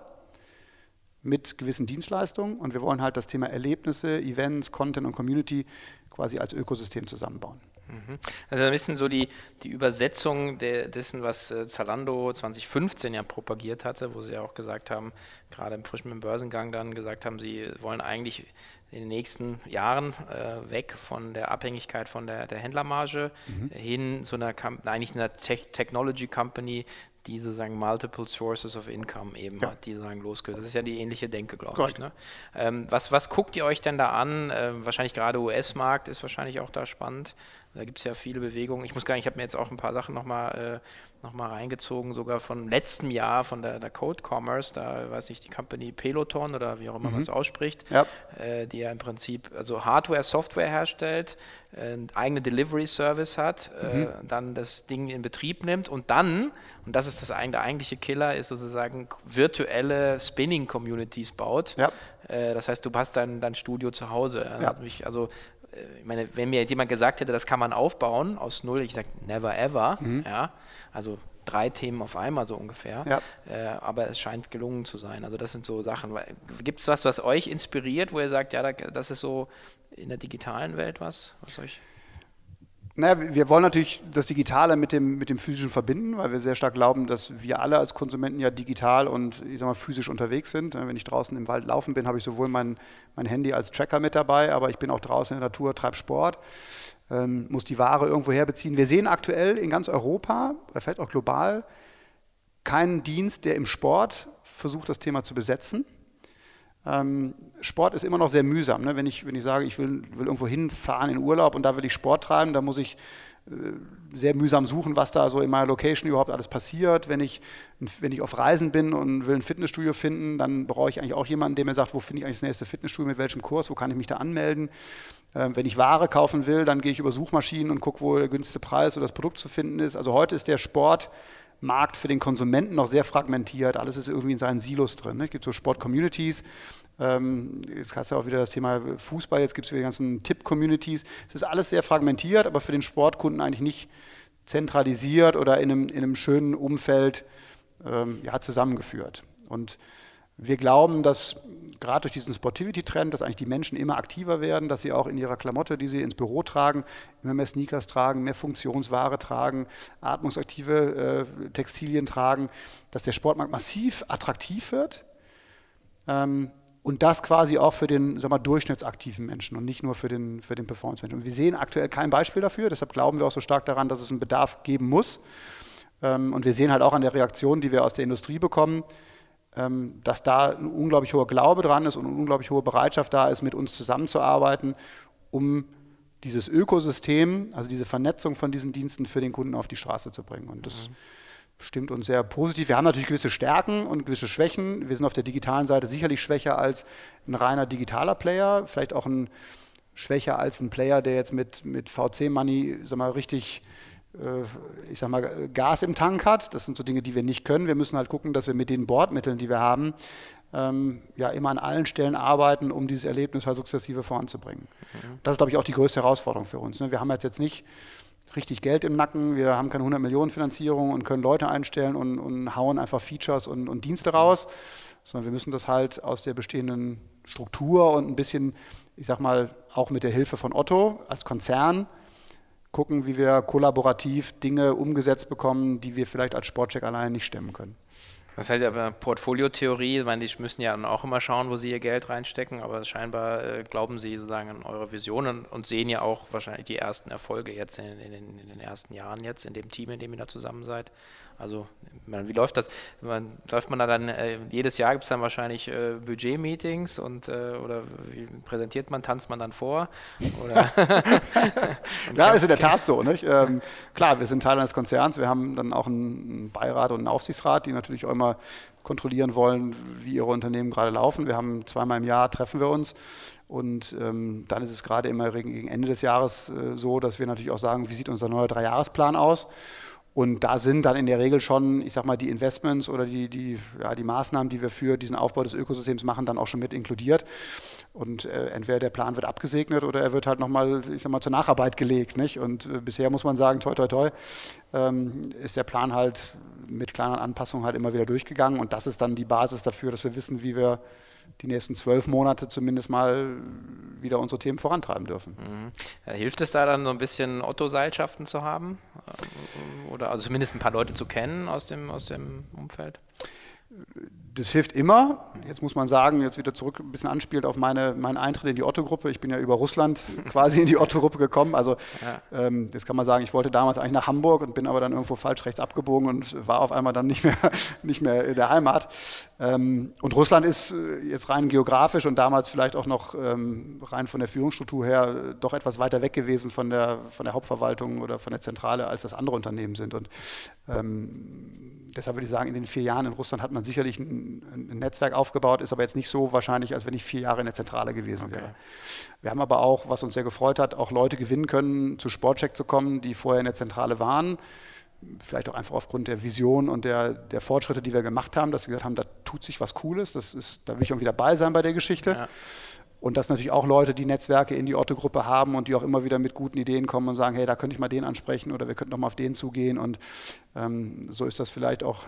mit gewissen Dienstleistungen und wir wollen halt das Thema Erlebnisse, Events, Content und Community quasi als Ökosystem zusammenbauen. Mhm. Also ein bisschen so die, die Übersetzung de, dessen, was äh, Zalando 2015 ja propagiert hatte, wo sie ja auch gesagt haben, gerade im frischen Börsengang dann gesagt haben, sie wollen eigentlich in den nächsten Jahren äh, weg von der Abhängigkeit von der, der Händlermarge mhm. hin zu einer, eigentlich einer Te Technology Company, die sozusagen multiple sources of income eben ja. hat, die sozusagen losgehört. Das ist ja die ähnliche Denke, glaube ich. Ne? Ähm, was, was guckt ihr euch denn da an? Ähm, wahrscheinlich gerade US-Markt ist wahrscheinlich auch da spannend. Da gibt es ja viele Bewegungen. Ich muss gar nicht, ich habe mir jetzt auch ein paar Sachen nochmal äh, noch reingezogen, sogar von letztem Jahr von der, der Code Commerce, da weiß ich, die Company Peloton oder wie auch immer mhm. man es ausspricht, ja. Äh, die ja im Prinzip also Hardware, Software herstellt, äh, einen eigenen Delivery Service hat, äh, mhm. dann das Ding in Betrieb nimmt und dann, und das ist das der eigentliche Killer, ist sozusagen virtuelle Spinning Communities baut. Ja. Äh, das heißt, du hast dein, dein Studio zu Hause. Ja. Also ich meine, wenn mir jemand gesagt hätte, das kann man aufbauen aus null, ich sage never ever, mhm. ja, also drei Themen auf einmal so ungefähr, ja. äh, aber es scheint gelungen zu sein. Also das sind so Sachen. Gibt es was, was euch inspiriert, wo ihr sagt, ja, das ist so in der digitalen Welt was, was euch naja, wir wollen natürlich das Digitale mit dem, mit dem Physischen verbinden, weil wir sehr stark glauben, dass wir alle als Konsumenten ja digital und ich sag mal, physisch unterwegs sind. Wenn ich draußen im Wald laufen bin, habe ich sowohl mein, mein Handy als Tracker mit dabei, aber ich bin auch draußen in der Natur, treibe Sport, ähm, muss die Ware irgendwo herbeziehen. Wir sehen aktuell in ganz Europa, oder vielleicht auch global, keinen Dienst, der im Sport versucht, das Thema zu besetzen. Ähm, Sport ist immer noch sehr mühsam. Ne? Wenn, ich, wenn ich sage, ich will, will irgendwo hinfahren in Urlaub und da will ich Sport treiben, da muss ich äh, sehr mühsam suchen, was da so in meiner Location überhaupt alles passiert. Wenn ich, wenn ich auf Reisen bin und will ein Fitnessstudio finden, dann brauche ich eigentlich auch jemanden, der mir sagt, wo finde ich eigentlich das nächste Fitnessstudio, mit welchem Kurs, wo kann ich mich da anmelden. Ähm, wenn ich Ware kaufen will, dann gehe ich über Suchmaschinen und gucke, wo der günstigste Preis oder das Produkt zu finden ist. Also heute ist der Sport Markt für den Konsumenten noch sehr fragmentiert. Alles ist irgendwie in seinen Silos drin. Ne? Es gibt so Sport-Communities. Ähm, jetzt hast du auch wieder das Thema Fußball. Jetzt gibt es wieder die ganzen Tipp-Communities. Es ist alles sehr fragmentiert, aber für den Sportkunden eigentlich nicht zentralisiert oder in einem, in einem schönen Umfeld ähm, ja, zusammengeführt. Und wir glauben, dass gerade durch diesen Sportivity-Trend, dass eigentlich die Menschen immer aktiver werden, dass sie auch in ihrer Klamotte, die sie ins Büro tragen, immer mehr Sneakers tragen, mehr Funktionsware tragen, atmungsaktive äh, Textilien tragen, dass der Sportmarkt massiv attraktiv wird. Ähm, und das quasi auch für den sag mal, durchschnittsaktiven Menschen und nicht nur für den, für den Performance-Menschen. Und wir sehen aktuell kein Beispiel dafür, deshalb glauben wir auch so stark daran, dass es einen Bedarf geben muss. Ähm, und wir sehen halt auch an der Reaktion, die wir aus der Industrie bekommen, dass da ein unglaublich hoher Glaube dran ist und eine unglaublich hohe Bereitschaft da ist, mit uns zusammenzuarbeiten, um dieses Ökosystem, also diese Vernetzung von diesen Diensten für den Kunden auf die Straße zu bringen. Und das mhm. stimmt uns sehr positiv. Wir haben natürlich gewisse Stärken und gewisse Schwächen. Wir sind auf der digitalen Seite sicherlich schwächer als ein reiner digitaler Player, vielleicht auch ein schwächer als ein Player, der jetzt mit, mit VC Money sag mal, richtig ich sag mal, Gas im Tank hat. Das sind so Dinge, die wir nicht können. Wir müssen halt gucken, dass wir mit den Bordmitteln, die wir haben, ähm, ja immer an allen Stellen arbeiten, um dieses Erlebnis halt sukzessive voranzubringen. Mhm. Das ist, glaube ich, auch die größte Herausforderung für uns. Ne? Wir haben jetzt, jetzt nicht richtig Geld im Nacken, wir haben keine 100 Millionen Finanzierung und können Leute einstellen und, und hauen einfach Features und, und Dienste raus, sondern wir müssen das halt aus der bestehenden Struktur und ein bisschen, ich sag mal, auch mit der Hilfe von Otto als Konzern gucken, wie wir kollaborativ Dinge umgesetzt bekommen, die wir vielleicht als Sportcheck alleine nicht stemmen können. Das heißt aber Portfoliotheorie, ich meine, die müssen ja auch immer schauen, wo sie ihr Geld reinstecken, aber scheinbar äh, glauben sie sozusagen an eure Visionen und, sehen ja auch wahrscheinlich die ersten Erfolge jetzt in, in, in, den ersten Jahren jetzt in dem Team, in dem ihr da zusammen seid. Also wie läuft das? Man, läuft man da dann, äh, jedes Jahr gibt es dann wahrscheinlich äh, Budget-Meetings und äh, oder wie präsentiert man, tanzt man dann vor? [laughs] [laughs] ja, ist in der Tat so. Nicht? Ähm, klar, wir sind Teil eines Konzerns, wir haben dann auch einen Beirat und einen Aufsichtsrat, die natürlich auch immer kontrollieren wollen, wie ihre Unternehmen gerade laufen. Wir haben zweimal im Jahr treffen wir uns. Und ähm, dann ist es gerade immer gegen Ende des Jahres äh, so, dass wir natürlich auch sagen, wie sieht unser neuer Dreijahresplan aus? Und da sind dann in der Regel schon, ich sag mal, die Investments oder die, die, ja, die Maßnahmen, die wir für diesen Aufbau des Ökosystems machen, dann auch schon mit inkludiert. Und äh, entweder der Plan wird abgesegnet oder er wird halt nochmal, ich sag mal, zur Nacharbeit gelegt. Nicht? Und äh, bisher muss man sagen, toi, toi, toi, ähm, ist der Plan halt mit kleinen Anpassungen halt immer wieder durchgegangen. Und das ist dann die Basis dafür, dass wir wissen, wie wir die nächsten zwölf Monate zumindest mal wieder unsere Themen vorantreiben dürfen. Mhm. Ja, hilft es da dann so ein bisschen Otto-Seilschaften zu haben? Ähm, oder also zumindest ein paar Leute zu kennen aus dem, aus dem Umfeld? Das hilft immer. Jetzt muss man sagen, jetzt wieder zurück ein bisschen anspielt auf meine, meinen Eintritt in die Otto-Gruppe. Ich bin ja über Russland [laughs] quasi in die Otto-Gruppe gekommen. Also ja. ähm, jetzt kann man sagen, ich wollte damals eigentlich nach Hamburg und bin aber dann irgendwo falsch rechts abgebogen und war auf einmal dann nicht mehr, [laughs] nicht mehr in der Heimat. Ähm, und Russland ist äh, jetzt rein geografisch und damals vielleicht auch noch ähm, rein von der Führungsstruktur her äh, doch etwas weiter weg gewesen von der, von der Hauptverwaltung oder von der Zentrale, als das andere Unternehmen sind. Und ähm, deshalb würde ich sagen, in den vier Jahren in Russland hat man sicherlich ein, ein, Netzwerk aufgebaut, ist aber jetzt nicht so wahrscheinlich, als wenn ich vier Jahre in der Zentrale gewesen okay. wäre. Wir haben aber auch, was uns sehr gefreut hat, auch Leute gewinnen können, zu Sportcheck zu kommen, die vorher in der Zentrale waren. Vielleicht auch einfach aufgrund der Vision und der, der Fortschritte, die wir gemacht haben, dass wir gesagt haben, da tut sich was Cooles, das ist, da will ich irgendwie dabei sein bei der Geschichte. Ja. Und dass natürlich auch Leute, die Netzwerke in die Otto-Gruppe haben und die auch immer wieder mit guten Ideen kommen und sagen, hey, da könnte ich mal den ansprechen oder wir könnten noch mal auf den zugehen. Und ähm, so ist das vielleicht auch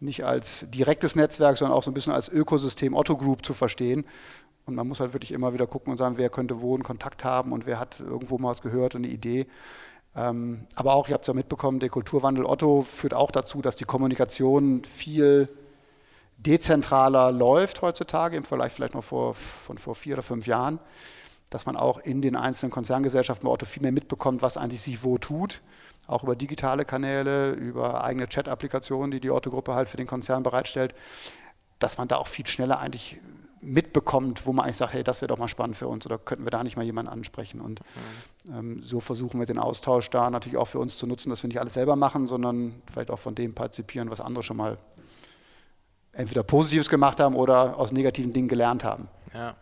nicht als direktes Netzwerk, sondern auch so ein bisschen als Ökosystem Otto Group zu verstehen. Und man muss halt wirklich immer wieder gucken und sagen, wer könnte wo einen Kontakt haben und wer hat irgendwo mal was gehört und eine Idee. Ähm, aber auch, ihr habt es ja mitbekommen, der Kulturwandel Otto führt auch dazu, dass die Kommunikation viel dezentraler läuft heutzutage im Vergleich vielleicht noch vor, von vor vier oder fünf Jahren, dass man auch in den einzelnen Konzerngesellschaften bei Otto viel mehr mitbekommt, was eigentlich sich wo tut, auch über digitale Kanäle, über eigene Chat-Applikationen, die die Otto-Gruppe halt für den Konzern bereitstellt, dass man da auch viel schneller eigentlich mitbekommt, wo man eigentlich sagt, hey, das wäre doch mal spannend für uns oder könnten wir da nicht mal jemanden ansprechen. Und mhm. ähm, so versuchen wir den Austausch da natürlich auch für uns zu nutzen, dass wir nicht alles selber machen, sondern vielleicht auch von dem partizipieren, was andere schon mal entweder Positives gemacht haben oder aus negativen Dingen gelernt haben. Ja.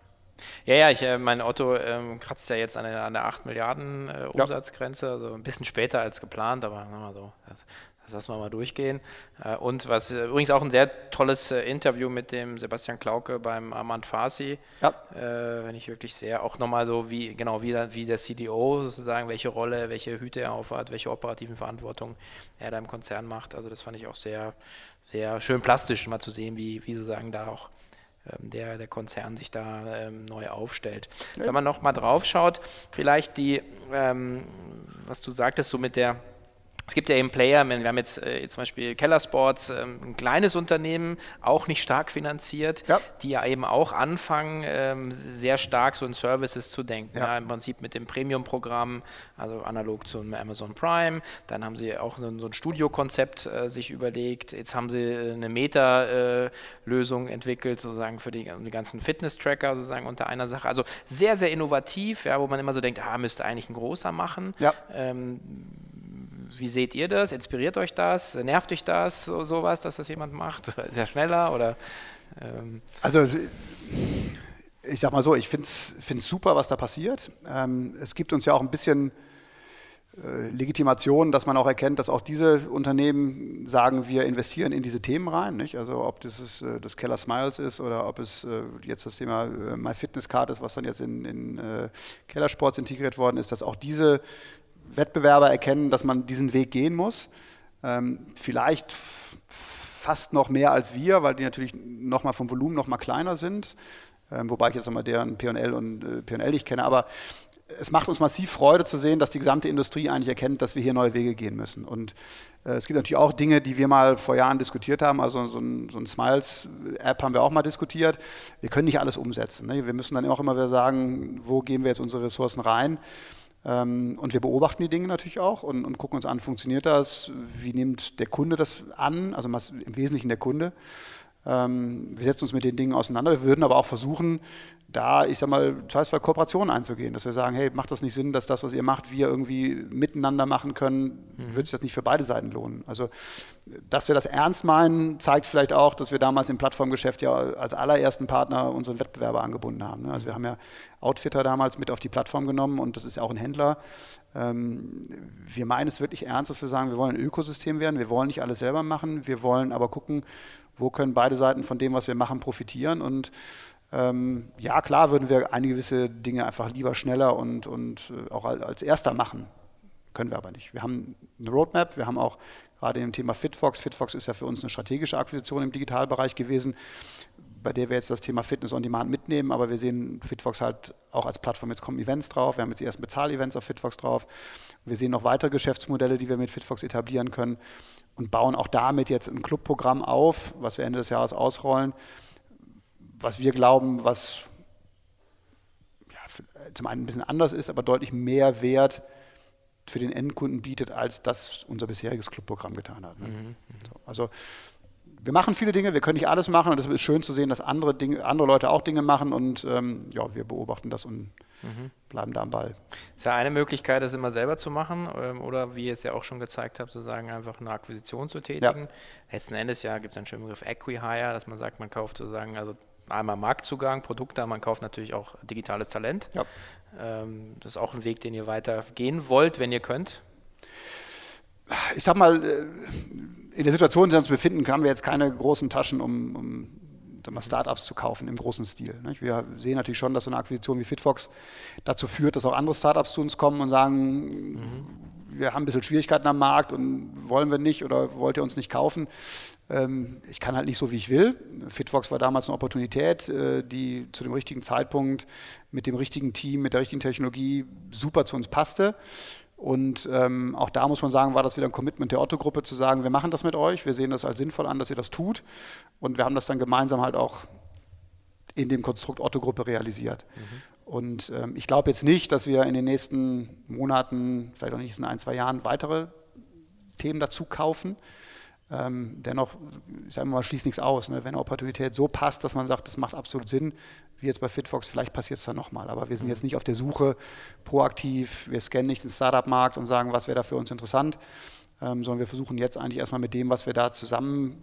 Ja, ja, ich, äh, mein Otto ähm, kratzt ja jetzt an der, an der 8 Milliarden äh, Umsatzgrenze, ja. also ein bisschen später als geplant, aber mal so, das, das lassen wir mal durchgehen. Äh, und was äh, übrigens auch ein sehr tolles äh, Interview mit dem Sebastian Klauke beim Armand Farsi, ja. Wenn ich wirklich sehr, auch nochmal so wie, genau, wie, wie der CDO sozusagen, welche Rolle, welche Hüte er aufhat, welche operativen Verantwortung er da im Konzern macht. Also das fand ich auch sehr, sehr schön plastisch mal zu sehen, wie, wie sozusagen da auch ähm, der, der Konzern sich da ähm, neu aufstellt. Ja. Wenn man noch mal drauf schaut, vielleicht die, ähm, was du sagtest, so mit der es gibt ja eben Player, wir haben jetzt äh, zum Beispiel Keller Sports, ähm, ein kleines Unternehmen, auch nicht stark finanziert, ja. die ja eben auch anfangen, ähm, sehr stark so in Services zu denken. Ja. Ja, Im Prinzip mit dem Premium-Programm, also analog zum Amazon Prime. Dann haben sie auch so, ein Studiokonzept äh, sich überlegt. Jetzt haben sie eine Meta-Lösung äh, entwickelt, sozusagen für die, die ganzen Fitness-Tracker sozusagen unter einer Sache. Also sehr, sehr innovativ, ja, wo man immer so denkt, ah, müsste eigentlich ein großer machen. Ähm, wie seht ihr das? Inspiriert euch das? Nervt euch das, so, sowas, dass das jemand macht? [laughs] Ist er schneller oder? Ähm also ich sag mal so, ich finde es super, was da passiert. Ähm, es gibt uns ja auch ein bisschen äh, Legitimation, dass man auch erkennt, dass auch diese Unternehmen sagen, wir investieren in diese Themen rein. Nicht? Also ob das ist, äh, das Keller Smiles ist oder ob es äh, jetzt das Thema äh, MyFitnessCard ist, was dann jetzt in, in äh, Keller Sports integriert worden ist, dass auch diese Wettbewerber erkennen, dass man diesen Weg gehen muss. Ähm, vielleicht fast noch mehr als wir, weil die natürlich nochmal vom Volumen noch mal kleiner sind. Ähm, wobei ich jetzt nochmal deren P&L und äh, P&L nicht kenne. Aber es macht uns massiv Freude zu sehen, dass die gesamte Industrie eigentlich erkennt, dass wir hier neue Wege gehen müssen. Und äh, es gibt natürlich auch Dinge, die wir mal vor Jahren diskutiert haben. Also so ein, so ein Smiles-App haben wir auch mal diskutiert. Wir können nicht alles umsetzen. Ne? Wir müssen dann auch immer wieder sagen, wo geben wir jetzt unsere Ressourcen rein. Ähm, und wir beobachten die Dinge natürlich auch und, und, gucken uns an, funktioniert das? Wie nimmt der Kunde das an? Also im Wesentlichen der Kunde. Ähm, wir setzen uns mit den Dingen auseinander. Wir würden aber auch versuchen, da, ich sag mal, zweifelsfall Kooperationen einzugehen, dass wir sagen, hey, macht das nicht Sinn, dass das, was ihr macht, wir irgendwie miteinander machen können, mhm. wird sich das nicht für beide Seiten lohnen. Also, dass wir das ernst meinen, zeigt vielleicht auch, dass wir damals im Plattformgeschäft ja als allerersten Partner unseren Wettbewerber angebunden haben. Ne? Also wir haben ja Outfitter damals mit auf die Plattform genommen und das ist ja auch ein Händler. Ähm, wir meinen es wirklich ernst, dass wir sagen, wir wollen ein Ökosystem werden, wir wollen nicht alles selber machen, wir wollen aber gucken, wo können beide Seiten von dem, was wir machen, profitieren und ähm, ja, klar würden wir einige gewisse Dinge einfach lieber schneller und, und äh, auch als erster machen. Können wir aber nicht. Wir haben eine Roadmap, wir haben auch gerade im Thema Fitfox. Fitfox ist ja für uns eine strategische Akquisition im Digitalbereich gewesen, bei der wir jetzt das Thema Fitness on Demand mitnehmen, aber wir sehen Fitfox halt auch als Plattform. Jetzt kommen Events drauf, wir haben jetzt die ersten Bezahl-Events auf Fitfox drauf. Wir sehen noch weitere Geschäftsmodelle, die wir mit Fitfox etablieren können und bauen auch damit jetzt ein Clubprogramm auf, was wir Ende des Jahres ausrollen, was wir glauben, was ja, zum einen ein bisschen anders ist, aber deutlich mehr Wert für den Endkunden bietet, als das unser bisheriges Clubprogramm getan hat. Ne? Mhm. mhm. So, also wir machen viele Dinge, wir können nicht alles machen und es ist schön zu sehen, dass andere, Dinge, andere Leute auch Dinge machen und ähm, ja, wir beobachten das und mhm. bleiben da am Ball. Ist ja eine Möglichkeit, das immer selber zu machen ähm, oder wie ihr es ja auch schon gezeigt habt, sozusagen einfach eine Akquisition zu tätigen. Ja. Letzten Endes ja gibt es einen schönen Begriff Acquihire, dass man sagt, man kauft sozusagen also einmal Marktzugang, Produkte, man kauft natürlich auch digitales Talent. Ja. Ähm, das ist auch ein Weg, den ihr weiter gehen wollt, wenn ihr könnt. Ich sag mal, äh, in der Situation, in der wir uns befinden, haben wir jetzt keine großen Taschen, um, um Startups zu kaufen im großen Stil. Wir sehen natürlich schon, dass so eine Akquisition wie Fitfox dazu führt, dass auch andere Startups zu uns kommen und sagen, mhm. Wir haben ein bisschen Schwierigkeiten am Markt und wollen wir nicht oder wollt ihr uns nicht kaufen. Ähm, ich kann halt nicht so, wie ich will. Fitfox war damals eine Opportunität, äh, die zu dem richtigen Zeitpunkt mit dem richtigen Team, mit der richtigen Technologie super zu uns passte. Und ähm, auch da muss man sagen, war das wieder ein Commitment der Otto-Gruppe zu sagen, wir machen das mit euch, wir sehen das als sinnvoll an, dass ihr das tut. Und wir haben das dann gemeinsam halt auch in dem Konstrukt Otto-Gruppe realisiert. Mhm. Und ähm, ich glaube jetzt nicht, dass wir in den nächsten Monaten, vielleicht auch nicht in ein, zwei Jahren, weitere Themen dazu kaufen. Ähm, dennoch, ich sage mal, schließt nichts aus. Ne? Wenn eine Opportunität so passt, dass man sagt, das macht absolut Sinn, wie jetzt bei Fitfox, vielleicht passiert es dann nochmal. Aber wir sind jetzt nicht auf der Suche proaktiv, wir scannen nicht den Startup-Markt und sagen, was wäre da für uns interessant, ähm, sondern wir versuchen jetzt eigentlich erstmal mit dem, was wir da zusammen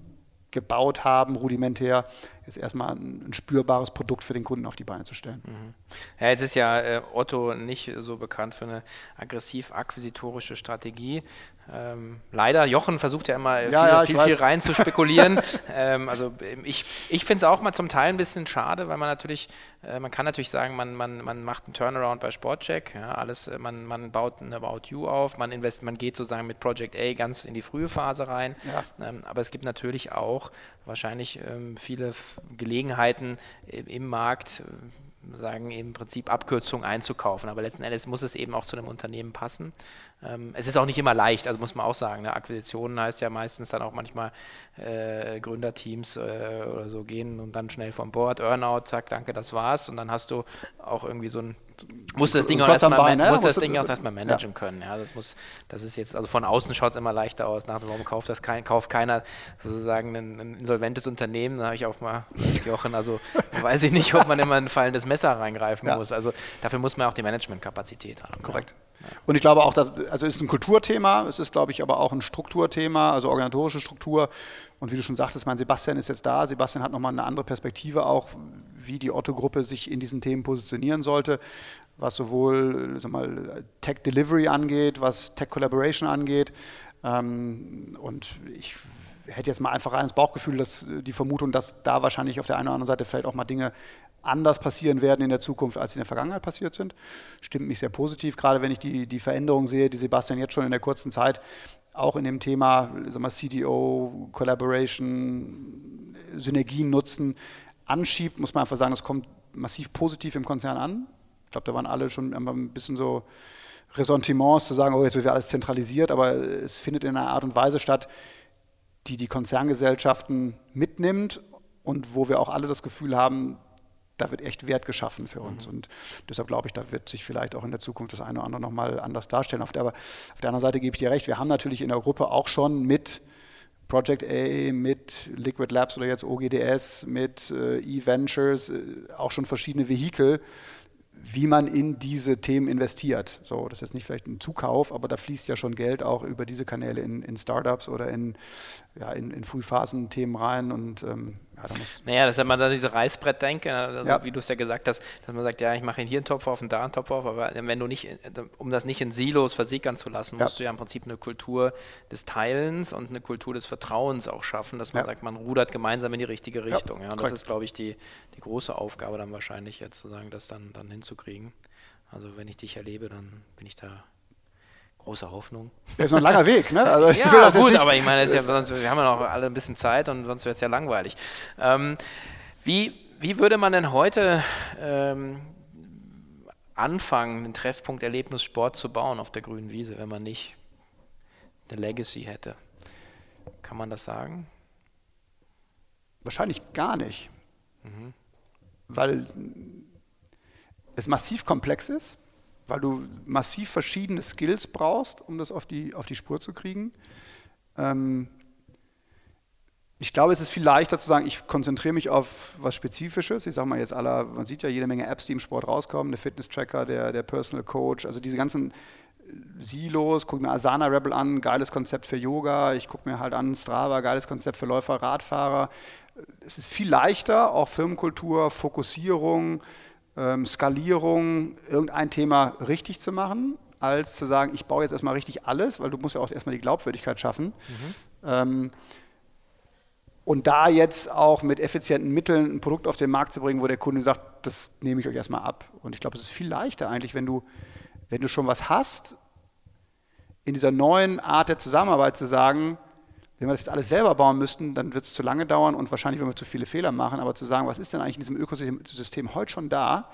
gebaut haben, rudimentär, ist erstmal ein, ein, spürbares Produkt für den Kunden auf die Beine zu stellen. Mhm. Ja, jetzt ist ja äh, Otto nicht so bekannt für eine aggressiv-akquisitorische Strategie. Ähm, leider, Jochen versucht ja immer viel, ja, viel, viel, rein zu spekulieren. [laughs] ähm, also ähm, ich, ich finde es auch mal zum Teil ein bisschen schade, weil man natürlich, äh, man kann natürlich sagen, man, man, man macht einen Turnaround bei Sportcheck, ja, alles, äh, man, man baut ein About You auf, man invest, man geht sozusagen mit Project A ganz in die frühe Phase rein. Ähm, aber es gibt natürlich auch wahrscheinlich ähm, viele Gelegenheiten im, im Markt, äh, sagen im Prinzip Abkürzungen einzukaufen. Aber letzten Endes muss es eben auch zu einem Unternehmen passen. Ähm, es ist auch nicht immer leicht, also muss man auch sagen. Ne? Akquisitionen heißt ja meistens dann auch manchmal äh, Gründerteams äh, oder so gehen und dann schnell vom Board, Earnout, zack, danke, das war's. Und dann hast du auch irgendwie so ein musst das Ding auch erstmal ne? das Ding auch erstmal managen ja. können. Ja, das muss, das ist jetzt, also von außen schaut es immer leichter aus. Nach warum kauft das kein, kauft keiner sozusagen ein, ein insolventes Unternehmen? Da habe ich auch mal Jochen, also [laughs] weiß ich nicht, ob man immer ein fallendes Messer reingreifen ja. muss. Also dafür muss man auch die Managementkapazität haben. Korrekt. Und ich glaube auch, dass, also es ist ein Kulturthema, es ist, glaube ich, aber auch ein Strukturthema, also organisatorische Struktur. Und wie du schon sagtest, mein Sebastian ist jetzt da. Sebastian hat nochmal eine andere Perspektive auch, wie die Otto-Gruppe sich in diesen Themen positionieren sollte, was sowohl sag mal, Tech Delivery angeht, was Tech Collaboration angeht. Ähm, und ich hätte jetzt mal einfach rein ins Bauchgefühl, dass die Vermutung, dass da wahrscheinlich auf der einen oder anderen Seite vielleicht auch mal Dinge anders passieren werden in der Zukunft, als sie in der Vergangenheit passiert sind. Stimmt mich sehr positiv, gerade wenn ich die, die Veränderungen sehe, die Sebastian jetzt schon in der kurzen Zeit auch in dem Thema sag mal, CDO, Collaboration, Synergien nutzen, anschiebt, muss man einfach sagen, das kommt massiv positiv im Konzern an. Ich glaube, da waren alle schon ein bisschen so Ressentiments zu sagen, oh, jetzt wird alles zentralisiert, aber es findet in einer Art und Weise statt, die die Konzerngesellschaften mitnimmt und wo wir auch alle das Gefühl haben, da wird echt Wert geschaffen für uns. Mhm. Und deshalb glaube ich, da wird sich vielleicht auch in der Zukunft das eine oder andere nochmal anders darstellen. Auf der, aber auf der anderen Seite gebe ich dir recht, wir haben natürlich in der Gruppe auch schon mit Project A, mit Liquid Labs oder jetzt OGDS, mit äh, E-Ventures äh, auch schon verschiedene Vehikel, wie man in diese Themen investiert. So, das ist jetzt nicht vielleicht ein Zukauf, aber da fließt ja schon Geld auch über diese Kanäle in, in Startups oder in, ja, in, in Frühphasen-Themen rein und ähm, ja, da naja, das ist ja mal dann diese Reißbrettdenke, also ja. wie du es ja gesagt hast, dass man sagt, ja, ich mache hier einen Topf auf und da einen Topf auf, aber wenn du nicht, um das nicht in Silos versickern zu lassen, musst du ja im Prinzip eine Kultur des Teilens und eine Kultur des Vertrauens auch schaffen, dass man sagt, man rudert gemeinsam in die richtige Richtung. Ja, und das ist, glaube ich, die, die große Aufgabe dann wahrscheinlich jetzt, sozusagen, das dann, dann hinzukriegen. Also wenn ich dich erlebe, dann bin ich da große Hoffnung. Das ist noch ein langer Weg, ne? Also ja, gut, aber ich meine, ja sonst, wir haben ja noch alle ein bisschen Zeit und sonst wird es ja langweilig. Ähm, wie, wie würde man denn heute ähm, anfangen, einen Treffpunkt Erlebnissport zu bauen auf der grünen Wiese, wenn man nicht eine Legacy hätte? Kann man das sagen? Wahrscheinlich gar nicht. Mhm. Weil es massiv komplex ist weil du massiv verschiedene Skills brauchst, um das auf die, auf die Spur zu kriegen. Ähm, ich glaube, es ist viel leichter zu sagen, ich konzentriere mich auf was Spezifisches. Ich sage mal jetzt aller, man sieht ja jede Menge Apps, die im Sport rauskommen, der Fitness-Tracker, der, der Personal Coach, also diese ganzen Silos, gucke mir Asana Rebel an, geiles Konzept für Yoga, ich gucke mir halt an Strava, geiles Konzept für Läufer, Radfahrer. Es ist viel leichter, auch Firmenkultur, Fokussierung, ähm, Skalierung, irgendein Thema richtig zu machen, als zu sagen, ich baue jetzt erstmal richtig alles, weil du musst ja auch erstmal die Glaubwürdigkeit schaffen. Mhm. Ähm, und da jetzt auch mit effizienten Mitteln ein Produkt auf den Markt zu bringen, wo der Kunde sagt, das nehme ich euch erstmal ab. Und ich glaube, es ist viel leichter eigentlich, wenn du, wenn du schon was hast, in dieser neuen Art der Zusammenarbeit zu sagen, wenn wir das jetzt alles selber bauen müssten, dann wird es zu lange dauern und wahrscheinlich würden wir zu viele Fehler machen. Aber zu sagen, was ist denn eigentlich in diesem Ökosystem heute schon da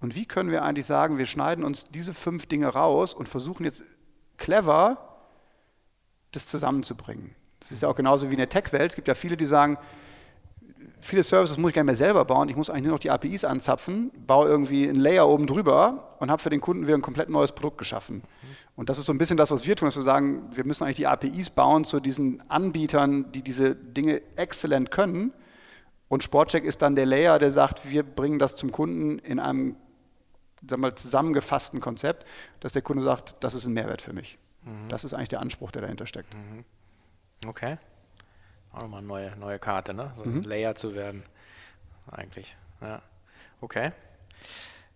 und wie können wir eigentlich sagen, wir schneiden uns diese fünf Dinge raus und versuchen jetzt clever das zusammenzubringen. Das ist ja auch genauso wie in der Tech-Welt. Es gibt ja viele, die sagen, viele Services muss ich gar nicht mehr selber bauen, ich muss eigentlich nur noch die APIs anzapfen, baue irgendwie ein Layer oben drüber und habe für den Kunden wieder ein komplett neues Produkt geschaffen. Und das ist so ein bisschen das, was wir tun, dass wir sagen, wir müssen eigentlich die APIs bauen zu diesen Anbietern, die diese Dinge exzellent können. Und Sportcheck ist dann der Layer, der sagt, wir bringen das zum Kunden in einem sagen wir, zusammengefassten Konzept, dass der Kunde sagt, das ist ein Mehrwert für mich. Mhm. Das ist eigentlich der Anspruch, der dahinter steckt. Mhm. Okay. Auch nochmal eine neue, neue Karte, ne? So ein mhm. Layer zu werden. Eigentlich. Ja. Okay.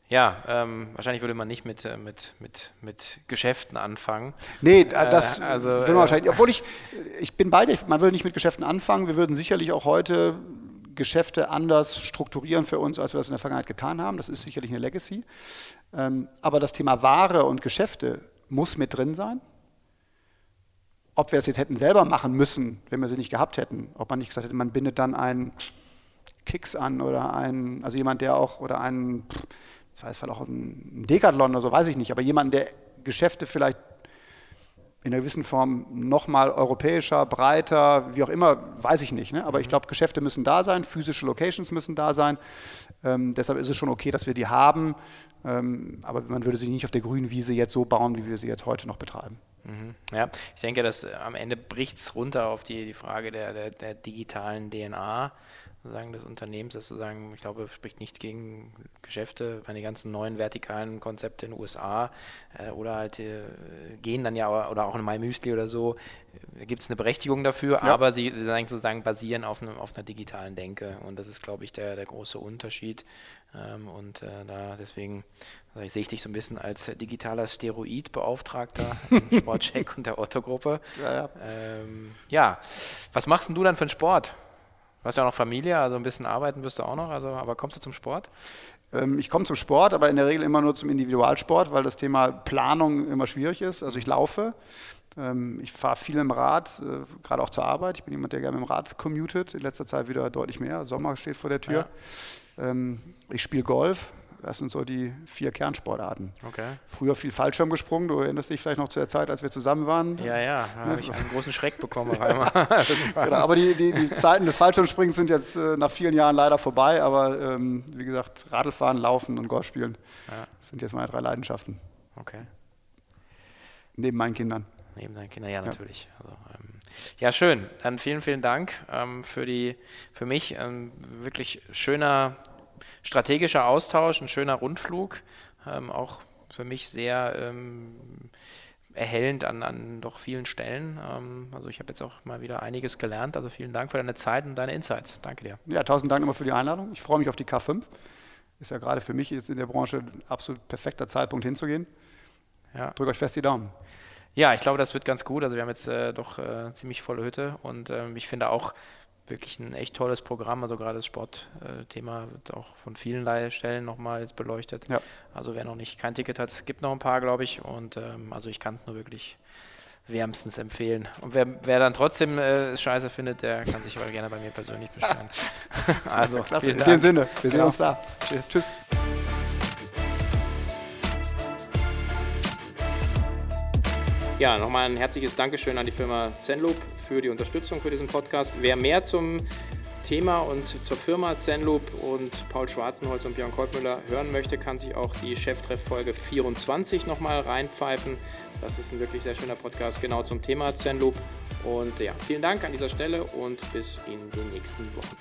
Ja, ähm, wahrscheinlich würde man nicht mit, äh, mit, mit, mit Geschäften anfangen. Nee, äh, das äh, also, will man wahrscheinlich. Obwohl ich, ich bin bei dir, man würde nicht mit Geschäften anfangen. Wir würden sicherlich auch heute Geschäfte anders strukturieren für uns, als wir das in der Vergangenheit getan haben. Das ist sicherlich eine Legacy. Ähm, aber das Thema Ware und Geschäfte muss mit drin sein ob wir es jetzt hätten selber machen müssen, wenn wir sie nicht gehabt hätten. Ob man nicht gesagt hätte, man bindet dann einen Kicks an oder einen, also jemand, der auch, oder einen, das weiß vielleicht auch ein Decathlon oder so, weiß ich nicht, aber jemand, der Geschäfte vielleicht in einer gewissen Form nochmal europäischer, breiter, wie auch immer, weiß ich nicht. Ne? Aber ich mhm. glaube, Geschäfte müssen da sein, physische Locations müssen da sein. Ähm, deshalb ist es schon okay, dass wir die haben. Ähm, aber man würde sie nicht auf der grünen Wiese jetzt so bauen, wie wir sie jetzt heute noch betreiben. Mhm. Ja, ich denke, dass äh, am Ende bricht es runter auf die, die Frage der, der, der digitalen DNA sozusagen des Unternehmens, das sozusagen, ich glaube, spricht nichts gegen Geschäfte, meine ganzen neuen vertikalen Konzepte in den USA äh, oder halt äh, gehen dann ja oder auch in MyMüsli oder so, äh, gibt es eine Berechtigung dafür, ja. aber sie sozusagen basieren auf, einem, auf einer digitalen Denke und das ist, glaube ich, der, der große Unterschied ähm, und äh, da deswegen also ich sehe dich so ein bisschen als digitaler Steroidbeauftragter [laughs] im Sportcheck und der Otto-Gruppe. Ja, ja. Ähm, ja, was machst denn du dann für einen Sport? Du hast ja auch noch Familie, also ein bisschen arbeiten wirst du auch noch, also, aber kommst du zum Sport? Ähm, ich komme zum Sport, aber in der Regel immer nur zum Individualsport, weil das Thema Planung immer schwierig ist. Also ich laufe. Ähm, ich fahre viel im Rad, äh, gerade auch zur Arbeit. Ich bin jemand, der gerne mit dem Rad commutet. In letzter Zeit wieder deutlich mehr. Sommer steht vor der Tür. Ja. Ähm, ich spiele Golf. Das sind so die vier Kernsportarten. Okay. Früher viel Fallschirm gesprungen. Du erinnerst dich vielleicht noch zu der Zeit, als wir zusammen waren. Ja, ja, da habe ich einen großen Schreck bekommen. [laughs] genau, aber die, die, die, Zeiten des Fallschirmspringens sind jetzt äh, nach vielen Jahren leider vorbei. Aber ähm, wie gesagt, Radlfahren, Laufen und Golf spielen ja. sind jetzt meine drei Leidenschaften. Okay. Neben meinen Kindern. Neben deinen Kindern, ja, natürlich. Ja. Also, ähm, ja, schön. Dann vielen, vielen Dank ähm, für, die, für mich. Ähm, wirklich schöner strategischer Austausch, ein schöner Rundflug. Ähm, auch für mich sehr ähm, erhellend an, an doch vielen Stellen. Ähm, also ich habe jetzt auch mal wieder einiges gelernt. Also vielen Dank für deine Zeit und deine Insights. Danke dir. Ja, tausend Dank nochmal für die Einladung. Ich freue mich auf die K5. Ist ja gerade für mich jetzt in der Branche ein absolut perfekter Zeitpunkt hinzugehen. Ja. Drückt euch fest die Daumen. Ja, ich glaube, das wird ganz gut. Also wir haben jetzt äh, doch äh, ziemlich volle Hütte und äh, ich finde auch wirklich ein echt tolles Programm. Also gerade das Sportthema wird auch von vielen Stellen nochmal jetzt beleuchtet. Ja. Also wer noch nicht kein Ticket hat, es gibt noch ein paar, glaube ich. Und ähm, also ich kann es nur wirklich wärmstens empfehlen. Und wer, wer dann trotzdem äh, Scheiße findet, der kann sich aber gerne bei mir persönlich beschweren. [laughs] also, Klasse. In dem Sinne, wir sehen ja. uns da. Tschüss. Tschüss. Ja, nochmal ein herzliches Dankeschön an die Firma Zenloop für die Unterstützung für diesen Podcast. Wer mehr zum Thema und zur Firma Zenloop und Paul Schwarzenholz und Björn Koltmüller hören möchte, kann sich auch die Cheftreff-Folge 24 nochmal reinpfeifen. Das ist ein wirklich sehr schöner Podcast genau zum Thema Zenloop. Und ja, vielen Dank an dieser Stelle und bis in den nächsten Wochen.